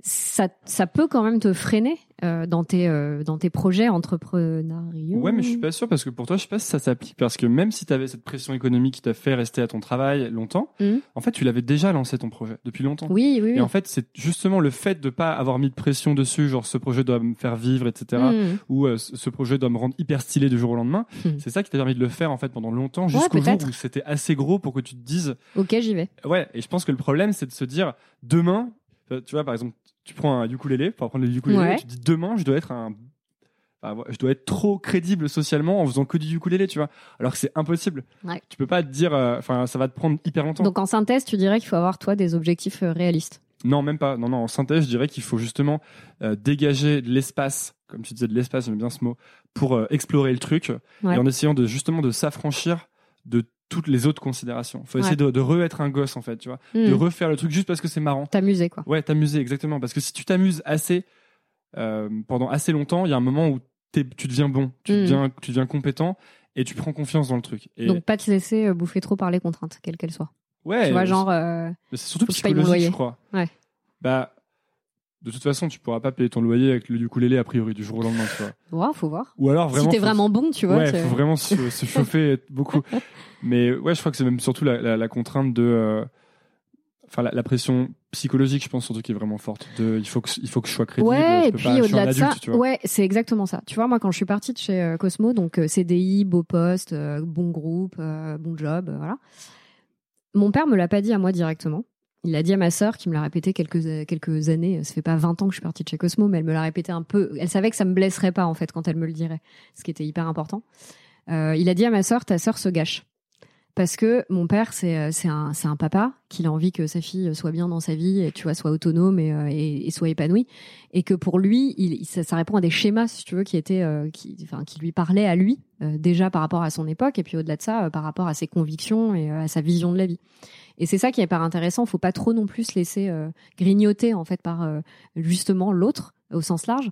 ça, ça peut quand même te freiner euh, dans tes euh, dans tes projets entrepreneuriaux. Ouais, mais je suis pas sûr parce que pour toi, je sais pas si ça s'applique parce que même si tu avais cette pression économique qui t'a fait rester à ton travail longtemps, Mhm. en fait, tu l'avais déjà lancé ton projet depuis longtemps. Oui, oui, oui. Et en fait, c'est justement le fait de pas avoir mis de pression dessus, genre ce projet doit me faire vivre, etc. Mhm. Ou euh, ce projet doit me rendre hyper stylé du jour au lendemain. Mhm. C'est ça qui t'a permis de le faire en fait pendant longtemps, jusqu'au jour peut-être. où c'était assez gros pour que tu te dises, Ok, j'y vais. ouais. Et je pense que le problème, c'est de se dire demain, euh, tu vois, par exemple, tu prends un ukulélé, pour apprendre le ukulélé, Ouais. tu te dis demain, je dois être un je dois être trop crédible socialement en faisant que du ukulélé, tu vois. Alors que c'est impossible. Ouais. Tu peux pas te dire, euh, enfin, ça va te prendre hyper longtemps. Donc en synthèse, tu dirais qu'il faut avoir toi des objectifs euh, réalistes. Non, même pas. Non, non. En synthèse, je dirais qu'il faut justement euh, dégager de l'espace, comme tu disais de l'espace, j'aime bien ce mot, pour euh, explorer le truc Ouais. et en essayant de justement de s'affranchir de toutes les autres considérations. Faut essayer de, de re-être un gosse en fait, tu vois, de Hmm. refaire le truc juste parce que c'est marrant. T'amuser quoi. Ouais, t'amuser exactement. Parce que si tu t'amuses assez euh, pendant assez longtemps, il y a un moment où tu deviens bon, tu Mm. deviens, tu deviens compétent et tu prends confiance dans le truc. Et Donc pas te laisser euh, bouffer trop par les contraintes, quelles qu'elles soient. ouais, tu vois, genre, euh, Mais c'est surtout psychologique, je crois. Ouais. Bah, de toute façon, tu pourras pas payer ton loyer avec le ukulélé a priori du jour au lendemain, tu vois. ouais, faut voir. Ou alors vraiment. si t'es faut- vraiment bon, tu vois. ouais, faut vraiment se, se chauffer beaucoup. *laughs* Mais ouais, je crois que c'est même surtout la, la, la contrainte de. euh, Enfin, la, la pression psychologique, je pense surtout qui est vraiment forte. De, il faut que, il faut que je sois crédible. Ouais, je et peux puis au-delà de ça, adulte, tu vois. ouais, c'est exactement ça. Tu vois, moi, quand je suis partie de chez euh, Cosmo, donc euh, CDI, beau poste, euh, bon groupe, bon job, voilà. Mon père me l'a pas dit à moi directement. Il l'a dit à ma sœur, qui me l'a répété quelques euh, quelques années. Ça fait pas 20 ans que je suis partie de chez Cosmo, mais elle me l'a répété un peu. Elle savait que ça me blesserait pas en fait quand elle me le dirait, ce qui était hyper important. Euh, il a dit à ma sœur, ta sœur se gâche. Parce que mon père, c'est euh, un, un papa qu'il a envie que sa fille soit bien dans sa vie, et tu vois, soit autonome et, soit épanouie. Et que pour lui, ça, répond à des schémas, si tu veux, qui étaient, qui, enfin, qui lui parlaient à lui, déjà par rapport à son époque, et puis au-delà de ça, par rapport à ses convictions et à sa vision de la vie. Et c'est ça qui est hyper intéressant. Faut pas trop non plus se laisser euh, grignoter, en fait, par euh, justement l'autre, au sens large.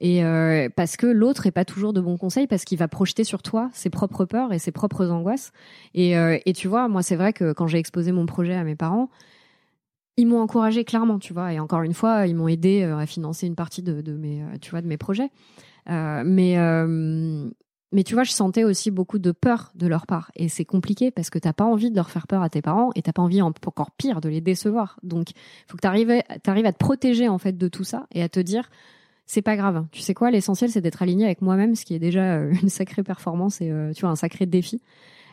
Et euh, parce que l'autre est pas toujours de bons conseils parce qu'il va projeter sur toi ses propres peurs et ses propres angoisses. Et, tu vois, moi c'est vrai que quand j'ai exposé mon projet à mes parents, ils m'ont encouragé clairement, tu vois. Et encore une fois, ils m'ont aidé à financer une partie de, mes, tu vois, de mes projets. Mais mais tu vois, je sentais aussi beaucoup de peur de leur part. Et c'est compliqué parce que t'as pas envie de leur faire peur à tes parents et t'as pas envie, en- encore pire, de les décevoir. Donc, faut que t'arrives, à te protéger en fait de tout ça et à te dire, c'est pas grave. Tu sais quoi, l'essentiel c'est d'être aligné avec moi-même, ce qui est déjà euh, une sacrée performance et euh, tu vois un sacré défi.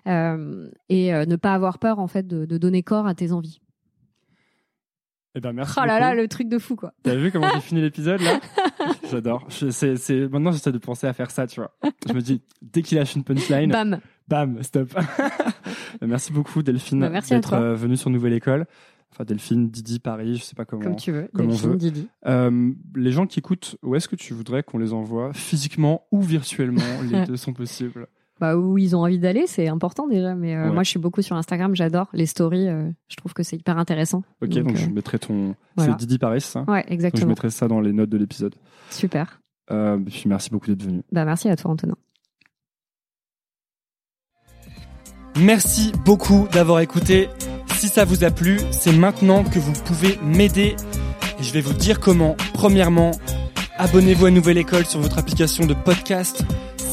Euh, et ne pas avoir peur en fait de donner corps à tes envies. Eh ben, merci. Oh là là, le truc de fou quoi. T'as vu comment j'ai fini l'épisode là *laughs* J'adore. C'est, c'est... Maintenant, j'essaie de penser à faire ça, tu vois. Je me dis, dès qu'il lâche une punchline, Bam. bam, stop. *laughs* merci beaucoup, Delphine, Bah, d'être euh, venue sur Nouvelle École. Enfin, Delphine, Didi, Paris, je sais pas comment. Comme tu veux. comme on veut. Didi. Euh, les gens qui écoutent, où est-ce que tu voudrais qu'on les envoie Physiquement ou virtuellement Les *laughs* deux sont possibles? Bah, où ils ont envie d'aller, c'est important déjà. Mais euh, Ouais. moi, je suis beaucoup sur Instagram. J'adore les stories. euh, je trouve que c'est hyper intéressant. Ok, donc, Donc, je euh, mettrai ton. voilà. C'est Didi Paris, ça Ouais, Donc, je exactement. mettrai ça dans les notes de l'épisode. Super. Euh, et puis merci beaucoup d'être venu. Bah, merci à toi, Antonin. Merci beaucoup d'avoir écouté. Si ça vous a plu, c'est maintenant que vous pouvez m'aider. Et je vais vous dire comment. Premièrement, abonnez-vous à Nouvelle École sur votre application de podcast.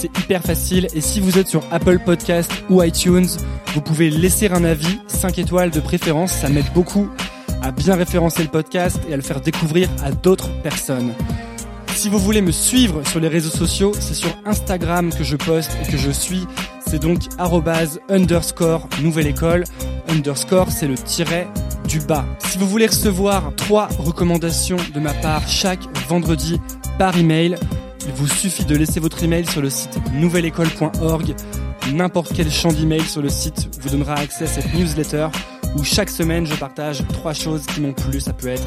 C'est hyper facile. Et si vous êtes sur Apple Podcast ou iTunes, vous pouvez laisser un avis, 5 étoiles de préférence. Ça m'aide beaucoup à bien référencer le podcast et à le faire découvrir à d'autres personnes. Si vous voulez me suivre sur les réseaux sociaux, c'est sur Instagram que je poste et que je suis. C'est donc arrobase underscore nouvelle école. Underscore, c'est le tiret du bas. Si vous voulez recevoir trois recommandations de ma part chaque vendredi par email, il vous suffit de laisser votre email sur le site nouvelleécole.org. N'importe quel champ d'email sur le site vous donnera accès à cette newsletter où chaque semaine je partage trois choses qui m'ont plu. Ça peut être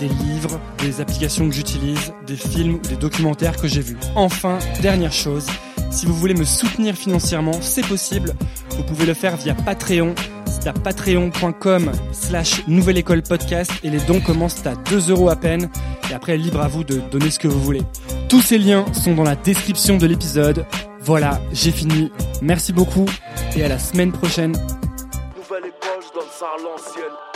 des livres, des applications que j'utilise, des films ou des documentaires que j'ai vus. Enfin, dernière chose, si vous voulez me soutenir financièrement, c'est possible. Vous pouvez le faire via Patreon. À patreon.com slash nouvelle école podcast et les dons commencent à 2 euros à peine. Et après, libre à vous de donner ce que vous voulez. Tous ces liens sont dans la description de l'épisode. Voilà, j'ai fini. Merci beaucoup et à la semaine prochaine. Nouvelle école, je donne ça l'ancienne.